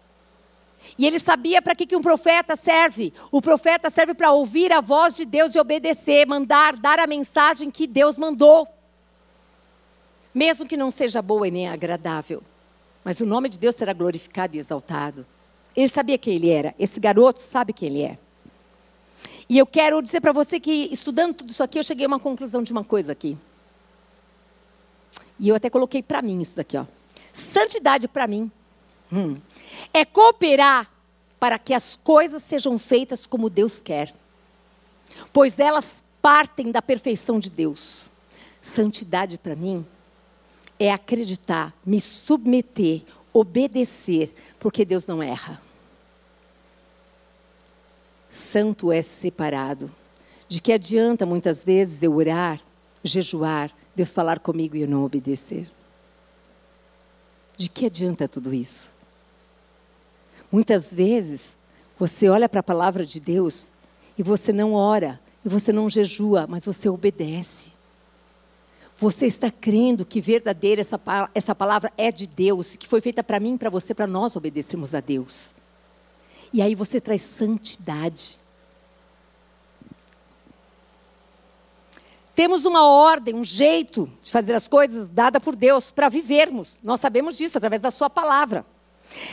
E ele sabia para que, que um profeta serve. O profeta serve para ouvir a voz de Deus e obedecer, mandar, dar a mensagem que Deus mandou. Mesmo que não seja boa e nem agradável. Mas o nome de Deus será glorificado e exaltado. Ele sabia quem ele era. Esse garoto sabe quem ele é. E eu quero dizer para você que, estudando tudo isso aqui, eu cheguei a uma conclusão de uma coisa aqui. E eu até coloquei para mim isso aqui, ó. Santidade para mim hum, é cooperar para que as coisas sejam feitas como Deus quer, pois elas partem da perfeição de Deus. Santidade para mim é acreditar, me submeter, obedecer, porque Deus não erra santo é separado. De que adianta muitas vezes eu orar, jejuar, Deus falar comigo e eu não obedecer? De que adianta tudo isso? Muitas vezes você olha para a palavra de Deus e você não ora, e você não jejua, mas você obedece. Você está crendo que verdadeira essa, essa palavra é de Deus, que foi feita para mim, para você, para nós obedecermos a Deus. E aí você traz santidade. Temos uma ordem, um jeito de fazer as coisas dada por Deus para vivermos. Nós sabemos disso através da Sua palavra.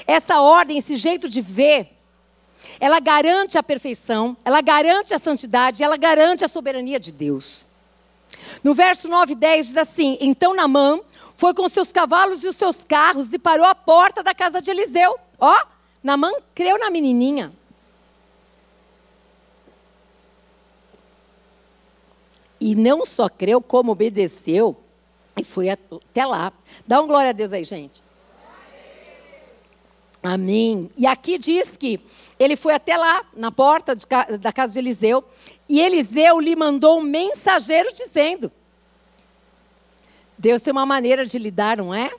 Essa ordem, esse jeito de ver, ela garante a perfeição, ela garante a santidade, ela garante a soberania de Deus. No verso 9 e 10 diz assim: Então Namã foi com seus cavalos e os seus carros e parou à porta da casa de Eliseu. Ó, Namã creu na menininha. E não só creu, como obedeceu e foi até lá. Dá um glória a Deus aí, gente. Amém. E aqui diz que ele foi até lá, na porta de, da casa de Eliseu, e Eliseu lhe mandou um mensageiro dizendo: Deus tem uma maneira de lidar, não é?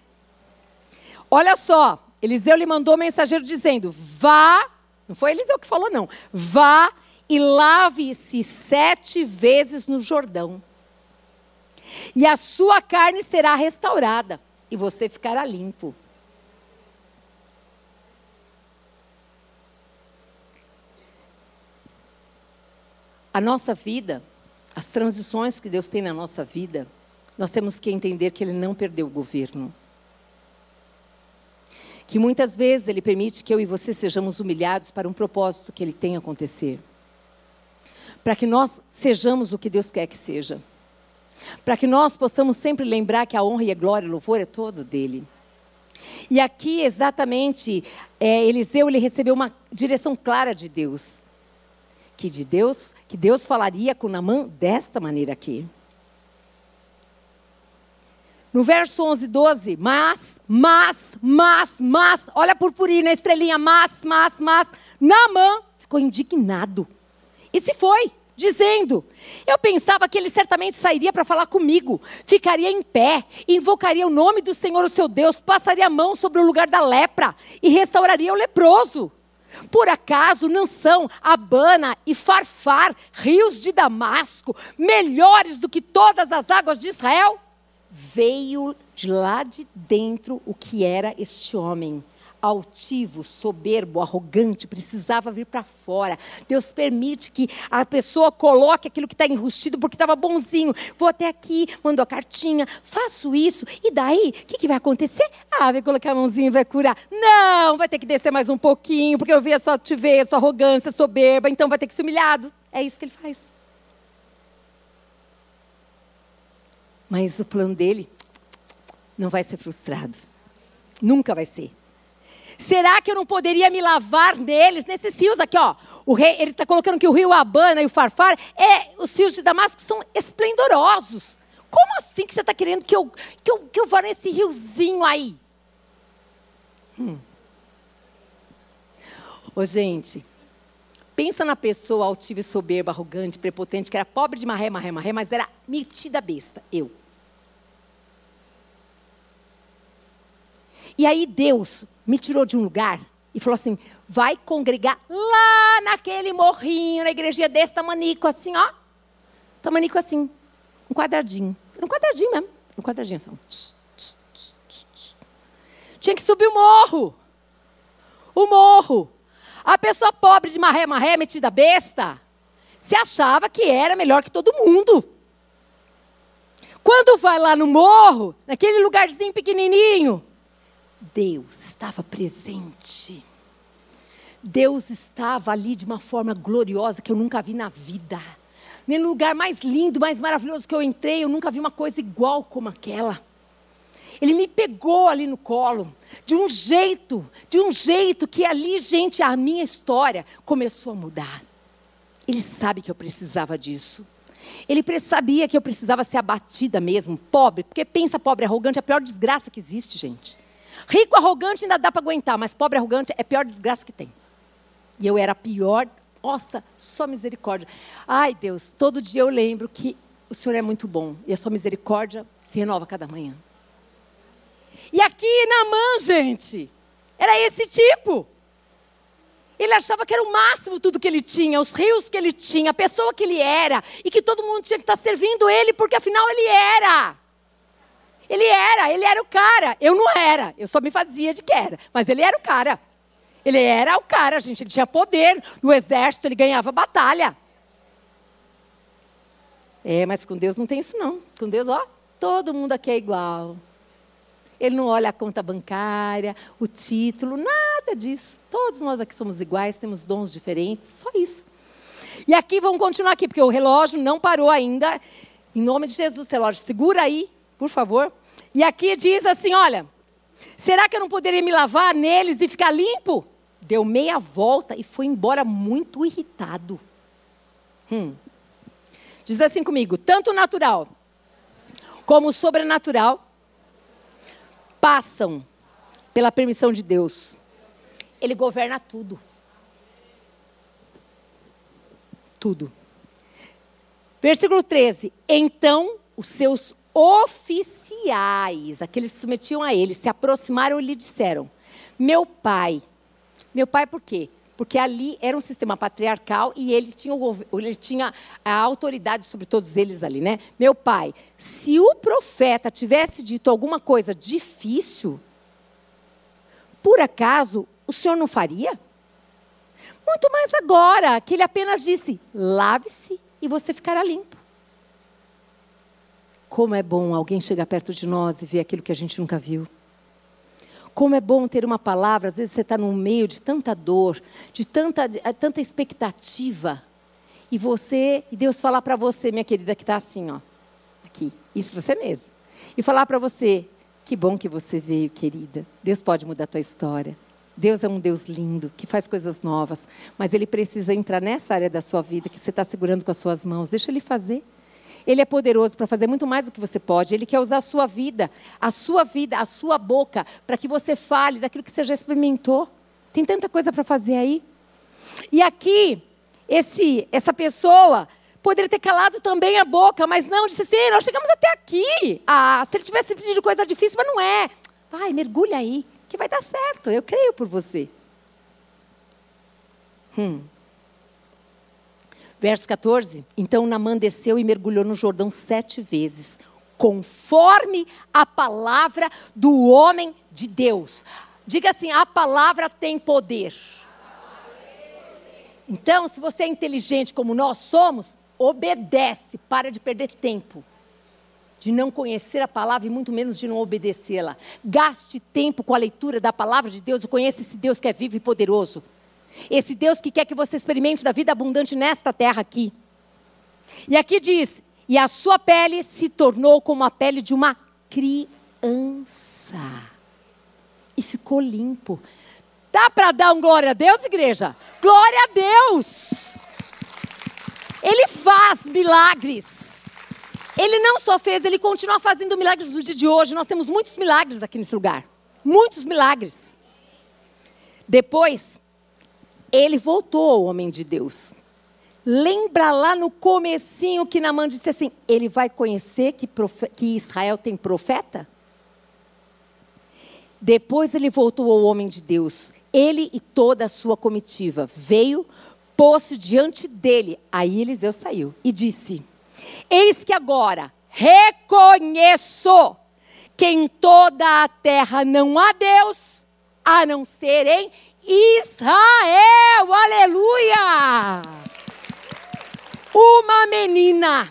Olha só, Eliseu lhe mandou mensageiro dizendo: Vá, não foi Eliseu que falou, não. Vá e lave-se sete vezes no Jordão. E a sua carne será restaurada, e você ficará limpo. A nossa vida, as transições que Deus tem na nossa vida, nós temos que entender que Ele não perdeu o governo. Que muitas vezes Ele permite que eu e você sejamos humilhados para um propósito que Ele tem a acontecer. Para que nós sejamos o que Deus quer que seja. Para que nós possamos sempre lembrar que a honra e a glória e o louvor é todo dele. E aqui, exatamente, é, Eliseu ele recebeu uma direção clara de Deus. Que de Deus, que Deus falaria com Namã desta maneira aqui. No verso 11, 12, mas, mas, mas, mas, olha a purpurina, a estrelinha, mas, mas, mas, Namã ficou indignado. E se foi, dizendo: Eu pensava que ele certamente sairia para falar comigo, ficaria em pé, invocaria o nome do Senhor, o seu Deus, passaria a mão sobre o lugar da lepra e restauraria o leproso. Por acaso não são Abana e Farfar, rios de Damasco, melhores do que todas as águas de Israel? Veio de lá de dentro o que era este homem. Altivo, soberbo, arrogante, precisava vir para fora. Deus permite que a pessoa coloque aquilo que está enrustido porque estava bonzinho. Vou até aqui, mandou a cartinha, faço isso, e daí? O que, que vai acontecer? Ah, vai colocar a mãozinha e vai curar. Não, vai ter que descer mais um pouquinho, porque eu vi só te ver, sua arrogância, soberba, então vai ter que ser humilhado. É isso que ele faz. Mas o plano dele não vai ser frustrado. Nunca vai ser. Será que eu não poderia me lavar neles, nesses rios aqui, ó? O rei, ele está colocando que o rio Abana e o Farfar, é, os rios de Damasco são esplendorosos. Como assim que você está querendo que eu, que, eu, que eu vá nesse riozinho aí? Hum. Ô, gente, pensa na pessoa altiva e soberba, arrogante, prepotente, que era pobre de marré, marré, marré, mas era metida besta. Eu. E aí Deus me tirou de um lugar e falou assim: vai congregar lá naquele morrinho, na igrejinha desse tamanico, assim, ó. Tamanico assim, um quadradinho. Um quadradinho mesmo, um quadradinho assim. Tinha que subir o morro. O morro. A pessoa pobre de marré, marré, metida besta, se achava que era melhor que todo mundo. Quando vai lá no morro, naquele lugarzinho pequenininho, Deus estava presente. Deus estava ali de uma forma gloriosa que eu nunca vi na vida. Nem no lugar mais lindo, mais maravilhoso que eu entrei, eu nunca vi uma coisa igual como aquela. Ele me pegou ali no colo, de um jeito, de um jeito que ali, gente, a minha história começou a mudar. Ele sabe que eu precisava disso. Ele sabia que eu precisava ser abatida mesmo, pobre, porque pensa pobre arrogante, é a pior desgraça que existe, gente. Rico arrogante ainda dá para aguentar, mas pobre arrogante é a pior desgraça que tem. E eu era a pior, nossa, só misericórdia. Ai, Deus, todo dia eu lembro que o Senhor é muito bom e a sua misericórdia se renova cada manhã. E aqui na mão, gente, era esse tipo. Ele achava que era o máximo tudo que ele tinha, os rios que ele tinha, a pessoa que ele era, e que todo mundo tinha que estar servindo ele, porque afinal ele era. Ele era, ele era o cara. Eu não era, eu só me fazia de que era. Mas ele era o cara. Ele era o cara, gente. Ele tinha poder no exército, ele ganhava batalha. É, mas com Deus não tem isso não. Com Deus, ó, todo mundo aqui é igual. Ele não olha a conta bancária, o título, nada disso. Todos nós aqui somos iguais, temos dons diferentes, só isso. E aqui vamos continuar aqui, porque o relógio não parou ainda. Em nome de Jesus, relógio, segura aí, por favor. E aqui diz assim: olha, será que eu não poderia me lavar neles e ficar limpo? Deu meia volta e foi embora muito irritado. Hum. Diz assim comigo: tanto natural como sobrenatural passam pela permissão de Deus. Ele governa tudo. Tudo. Versículo 13: Então os seus oficiais, aqueles que se submetiam a ele, se aproximaram e lhe disseram: Meu pai. Meu pai por quê? Porque ali era um sistema patriarcal e ele tinha, ele tinha a autoridade sobre todos eles ali, né? Meu pai, se o profeta tivesse dito alguma coisa difícil, por acaso o senhor não faria? Muito mais agora, que ele apenas disse: lave-se e você ficará limpo. Como é bom alguém chegar perto de nós e ver aquilo que a gente nunca viu. Como é bom ter uma palavra, às vezes você está no meio de tanta dor, de tanta, de eh, tanta expectativa, e você, e Deus falar para você, minha querida, que está assim, ó, aqui, isso você mesmo, e falar para você, que bom que você veio, querida. Deus pode mudar a tua história. Deus é um Deus lindo, que faz coisas novas, mas Ele precisa entrar nessa área da sua vida que você está segurando com as suas mãos. Deixa Ele fazer. Ele é poderoso para fazer muito mais do que você pode. Ele quer usar a sua vida, a sua vida, a sua boca, para que você fale daquilo que você já experimentou. Tem tanta coisa para fazer aí. E aqui, esse, essa pessoa poderia ter calado também a boca, mas não, disse assim: nós chegamos até aqui. Ah, se ele tivesse pedido coisa difícil, mas não é. Vai, mergulha aí, que vai dar certo. Eu creio por você. Hum. Verso 14: Então Namã desceu e mergulhou no Jordão sete vezes, conforme a palavra do homem de Deus. Diga assim: a palavra tem poder. Então, se você é inteligente como nós somos, obedece, para de perder tempo. De não conhecer a palavra e muito menos de não obedecê-la. Gaste tempo com a leitura da palavra de Deus e conheça esse Deus que é vivo e poderoso. Esse Deus que quer que você experimente da vida abundante nesta terra aqui. E aqui diz: e a sua pele se tornou como a pele de uma criança. E ficou limpo. Dá para dar um glória a Deus, igreja? Glória a Deus! Ele faz milagres. Ele não só fez, ele continua fazendo milagres no dia de hoje. Nós temos muitos milagres aqui nesse lugar. Muitos milagres. Depois, ele voltou ao homem de Deus. Lembra lá no comecinho que Namã disse assim: ele vai conhecer que, que Israel tem profeta? Depois ele voltou ao homem de Deus. Ele e toda a sua comitiva veio, pôs-se diante dele. Aí Eliseu saiu e disse: Eis que agora reconheço que em toda a terra não há Deus, a não ser em Israel, aleluia! Uma menina,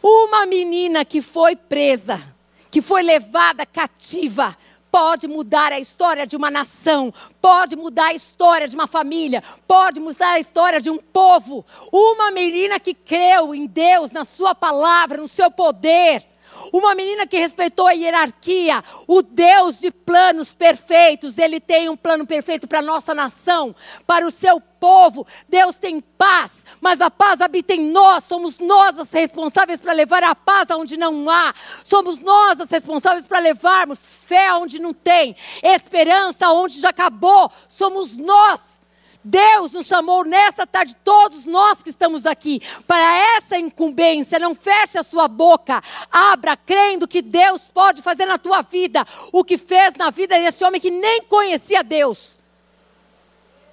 uma menina que foi presa, que foi levada cativa, pode mudar a história de uma nação, pode mudar a história de uma família, pode mudar a história de um povo. Uma menina que creu em Deus, na Sua palavra, no seu poder. Uma menina que respeitou a hierarquia, o Deus de planos perfeitos, ele tem um plano perfeito para a nossa nação, para o seu povo. Deus tem paz, mas a paz habita em nós. Somos nós as responsáveis para levar a paz aonde não há. Somos nós as responsáveis para levarmos fé onde não tem, esperança onde já acabou. Somos nós. Deus nos chamou nessa tarde, todos nós que estamos aqui, para essa incumbência. Não feche a sua boca, abra, crendo que Deus pode fazer na tua vida o que fez na vida desse homem que nem conhecia Deus.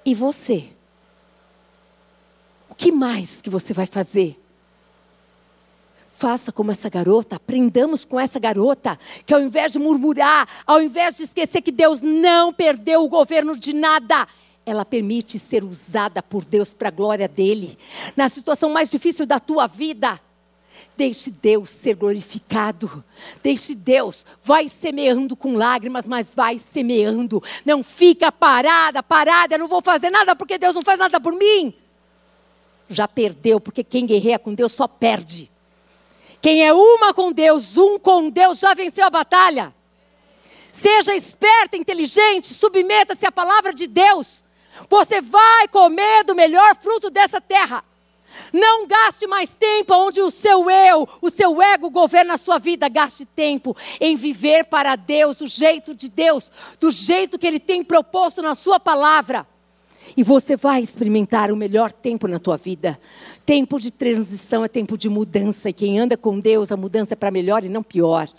E você? O que mais que você vai fazer? Faça como essa garota, aprendamos com essa garota, que ao invés de murmurar, ao invés de esquecer que Deus não perdeu o governo de nada, ela permite ser usada por Deus para a glória dele. Na situação mais difícil da tua vida, deixe Deus ser glorificado. Deixe Deus, vai semeando com lágrimas, mas vai semeando. Não fica parada, parada, eu não vou fazer nada porque Deus não faz nada por mim. Já perdeu, porque quem guerreia com Deus só perde. Quem é uma com Deus, um com Deus, já venceu a batalha. Seja esperta, inteligente, submeta-se à palavra de Deus. Você vai comer do melhor fruto dessa terra. Não gaste mais tempo onde o seu eu, o seu ego governa a sua vida. Gaste tempo em viver para Deus, do jeito de Deus, do jeito que Ele tem proposto na Sua palavra. E você vai experimentar o melhor tempo na tua vida. Tempo de transição é tempo de mudança. E quem anda com Deus, a mudança é para melhor e não pior.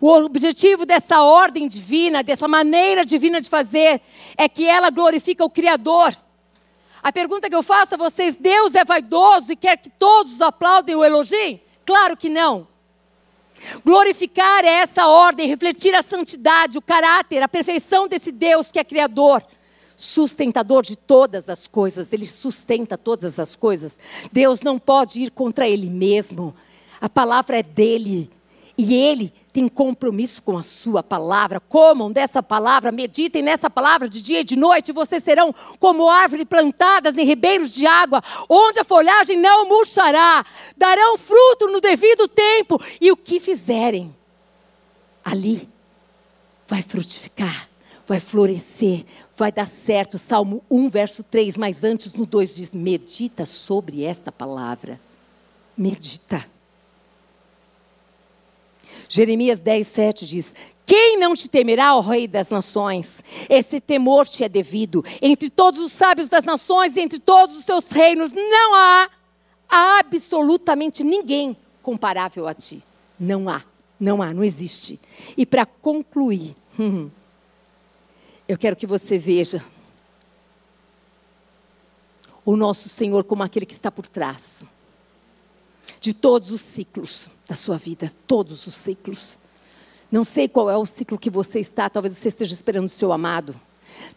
O objetivo dessa ordem divina, dessa maneira divina de fazer, é que ela glorifica o Criador. A pergunta que eu faço a vocês: Deus é vaidoso e quer que todos os aplaudem o elogiem? Claro que não. Glorificar é essa ordem, refletir a santidade, o caráter, a perfeição desse Deus que é Criador, sustentador de todas as coisas, Ele sustenta todas as coisas. Deus não pode ir contra Ele mesmo, a palavra é dele, e Ele tem compromisso com a sua palavra. Comam dessa palavra, meditem nessa palavra de dia e de noite. Vocês serão como árvores plantadas em ribeiros de água, onde a folhagem não murchará. Darão fruto no devido tempo. E o que fizerem ali vai frutificar, vai florescer, vai dar certo. Salmo 1, verso 3. Mas antes, no 2 diz: Medita sobre esta palavra. Medita. Jeremias 10, 7 diz: Quem não te temerá, ó Rei das nações? Esse temor te é devido. Entre todos os sábios das nações entre todos os seus reinos, não há absolutamente ninguém comparável a ti. Não há, não há, não existe. E para concluir, [laughs] eu quero que você veja o nosso Senhor como aquele que está por trás de todos os ciclos da sua vida, todos os ciclos. Não sei qual é o ciclo que você está, talvez você esteja esperando o seu amado.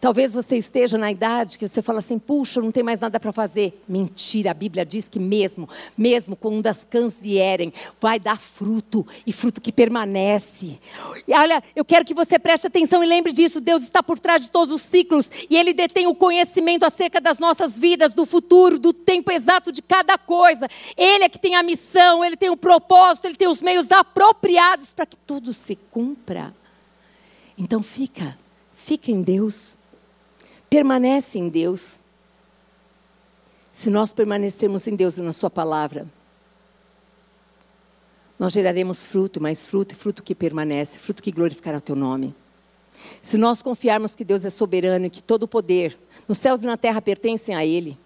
Talvez você esteja na idade que você fala assim: puxa, não tem mais nada para fazer. Mentira, a Bíblia diz que mesmo, mesmo quando as cãs vierem, vai dar fruto e fruto que permanece. E olha, eu quero que você preste atenção e lembre disso: Deus está por trás de todos os ciclos e Ele detém o conhecimento acerca das nossas vidas, do futuro, do tempo exato de cada coisa. Ele é que tem a missão, Ele tem o propósito, Ele tem os meios apropriados para que tudo se cumpra. Então fica Fica em Deus. Permanece em Deus. Se nós permanecermos em Deus e na Sua palavra, nós geraremos fruto, mais fruto e fruto que permanece, fruto que glorificará o Teu nome. Se nós confiarmos que Deus é soberano e que todo o poder nos céus e na terra pertencem a Ele,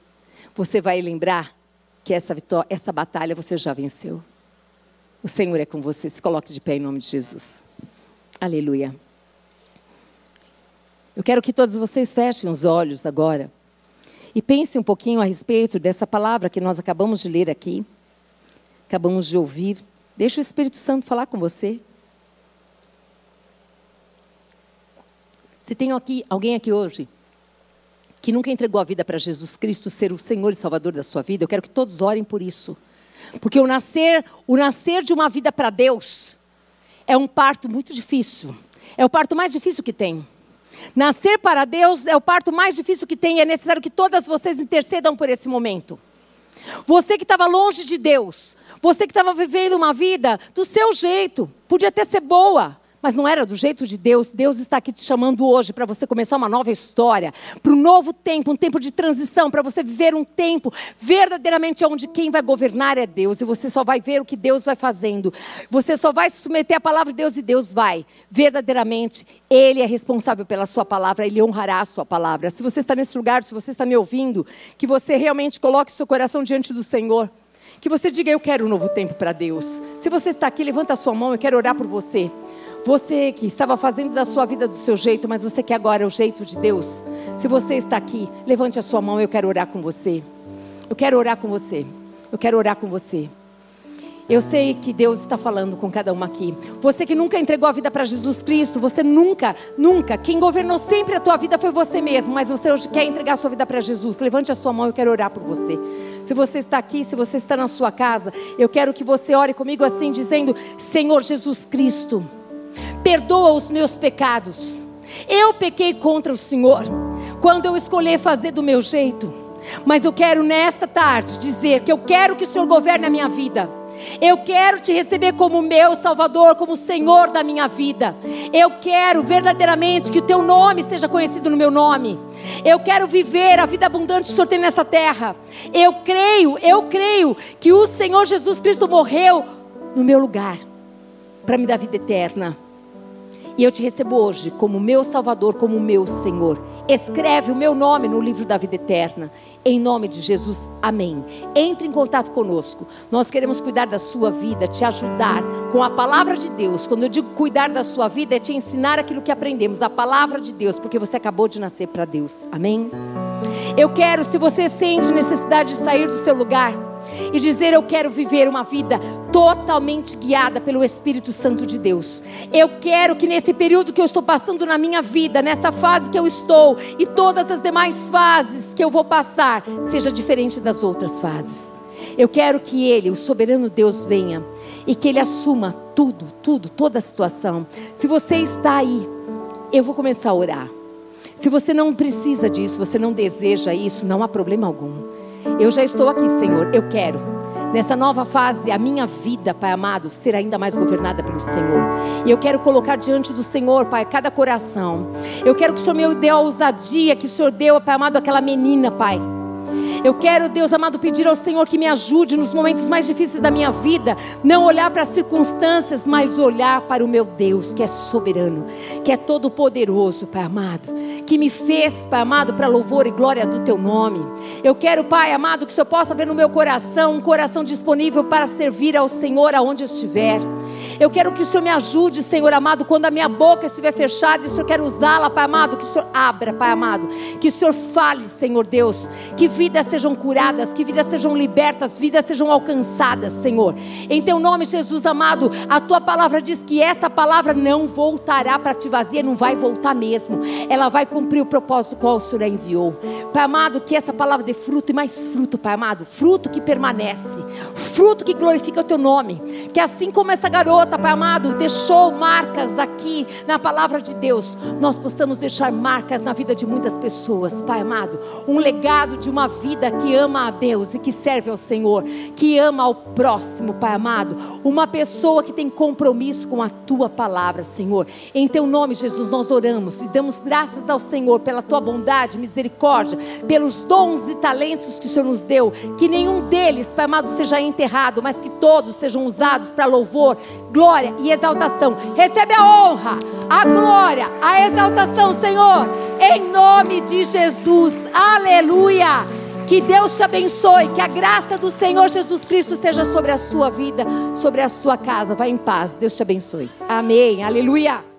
você vai lembrar que essa, vitória, essa batalha você já venceu. O Senhor é com você. Se coloque de pé em nome de Jesus. Aleluia. Eu quero que todos vocês fechem os olhos agora e pensem um pouquinho a respeito dessa palavra que nós acabamos de ler aqui, acabamos de ouvir. Deixa o Espírito Santo falar com você. Se tem aqui, alguém aqui hoje que nunca entregou a vida para Jesus Cristo ser o Senhor e Salvador da sua vida, eu quero que todos orem por isso. Porque o nascer, o nascer de uma vida para Deus é um parto muito difícil. É o parto mais difícil que tem. Nascer para Deus é o parto mais difícil que tem e é necessário que todas vocês intercedam por esse momento. Você que estava longe de Deus, você que estava vivendo uma vida do seu jeito, podia até ser boa, mas não era do jeito de Deus. Deus está aqui te chamando hoje para você começar uma nova história, para um novo tempo, um tempo de transição, para você viver um tempo verdadeiramente onde quem vai governar é Deus e você só vai ver o que Deus vai fazendo. Você só vai se submeter à palavra de Deus e Deus vai. Verdadeiramente, Ele é responsável pela sua palavra, Ele honrará a sua palavra. Se você está nesse lugar, se você está me ouvindo, que você realmente coloque seu coração diante do Senhor. Que você diga, eu quero um novo tempo para Deus. Se você está aqui, levanta a sua mão, eu quero orar por você. Você que estava fazendo da sua vida do seu jeito, mas você quer agora o jeito de Deus. Se você está aqui, levante a sua mão, eu quero orar com você. Eu quero orar com você. Eu quero orar com você. Eu sei que Deus está falando com cada uma aqui. Você que nunca entregou a vida para Jesus Cristo, você nunca, nunca, quem governou sempre a tua vida foi você mesmo, mas você hoje quer entregar a sua vida para Jesus. Levante a sua mão, eu quero orar por você. Se você está aqui, se você está na sua casa, eu quero que você ore comigo assim, dizendo: Senhor Jesus Cristo perdoa os meus pecados. Eu pequei contra o Senhor quando eu escolhi fazer do meu jeito. Mas eu quero nesta tarde dizer que eu quero que o Senhor governe a minha vida. Eu quero te receber como meu Salvador, como Senhor da minha vida. Eu quero verdadeiramente que o teu nome seja conhecido no meu nome. Eu quero viver a vida abundante que o Senhor tem nessa terra. Eu creio, eu creio que o Senhor Jesus Cristo morreu no meu lugar para me dar vida eterna. E eu te recebo hoje como meu Salvador, como meu Senhor. Escreve o meu nome no livro da vida eterna. Em nome de Jesus, amém. Entre em contato conosco. Nós queremos cuidar da sua vida, te ajudar com a palavra de Deus. Quando eu digo cuidar da sua vida, é te ensinar aquilo que aprendemos, a palavra de Deus, porque você acabou de nascer para Deus. Amém? Eu quero, se você sente necessidade de sair do seu lugar, e dizer: Eu quero viver uma vida totalmente guiada pelo Espírito Santo de Deus. Eu quero que nesse período que eu estou passando na minha vida, nessa fase que eu estou e todas as demais fases que eu vou passar, seja diferente das outras fases. Eu quero que Ele, o soberano Deus, venha e que Ele assuma tudo, tudo, toda a situação. Se você está aí, eu vou começar a orar. Se você não precisa disso, você não deseja isso, não há problema algum. Eu já estou aqui, Senhor. Eu quero. Nessa nova fase, a minha vida, Pai amado, ser ainda mais governada pelo Senhor. E eu quero colocar diante do Senhor, Pai, cada coração. Eu quero que o Senhor me dê a ousadia que o Senhor deu, Pai amado, aquela menina, Pai eu quero, Deus amado, pedir ao Senhor que me ajude nos momentos mais difíceis da minha vida, não olhar para as circunstâncias, mas olhar para o meu Deus, que é soberano, que é todo poderoso, Pai amado, que me fez, Pai amado, para louvor e glória do teu nome. Eu quero, Pai amado, que o Senhor possa ver no meu coração um coração disponível para servir ao Senhor aonde eu estiver. Eu quero que o Senhor me ajude, Senhor amado, quando a minha boca estiver fechada e o Senhor quer usá-la, Pai amado, que o Senhor abra, Pai amado, que o Senhor fale, Senhor Deus, que vidas sejam curadas, que vidas sejam libertas, vidas sejam alcançadas, Senhor. Em teu nome, Jesus amado, a tua palavra diz que esta palavra não voltará para ti vazia, não vai voltar mesmo. Ela vai cumprir o propósito qual o Senhor a enviou. Pai amado, que essa palavra dê fruto e mais fruto, Pai amado, fruto que permanece, fruto que glorifica o teu nome. Que assim como essa garota, Pai amado, deixou marcas aqui na palavra de Deus, nós possamos deixar marcas na vida de muitas pessoas, Pai amado, um legado de uma vida que ama a Deus e que serve ao Senhor, que ama ao próximo, Pai amado, uma pessoa que tem compromisso com a tua palavra, Senhor. Em teu nome, Jesus, nós oramos e damos graças ao Senhor pela tua bondade, misericórdia, pelos dons e talentos que o Senhor nos deu, que nenhum deles, Pai amado, seja enterrado, mas que todos sejam usados para louvor, glória e exaltação. Recebe a honra, a glória, a exaltação, Senhor, em nome de Jesus. Aleluia. Que Deus te abençoe, que a graça do Senhor Jesus Cristo seja sobre a sua vida, sobre a sua casa. Vá em paz. Deus te abençoe. Amém. Aleluia.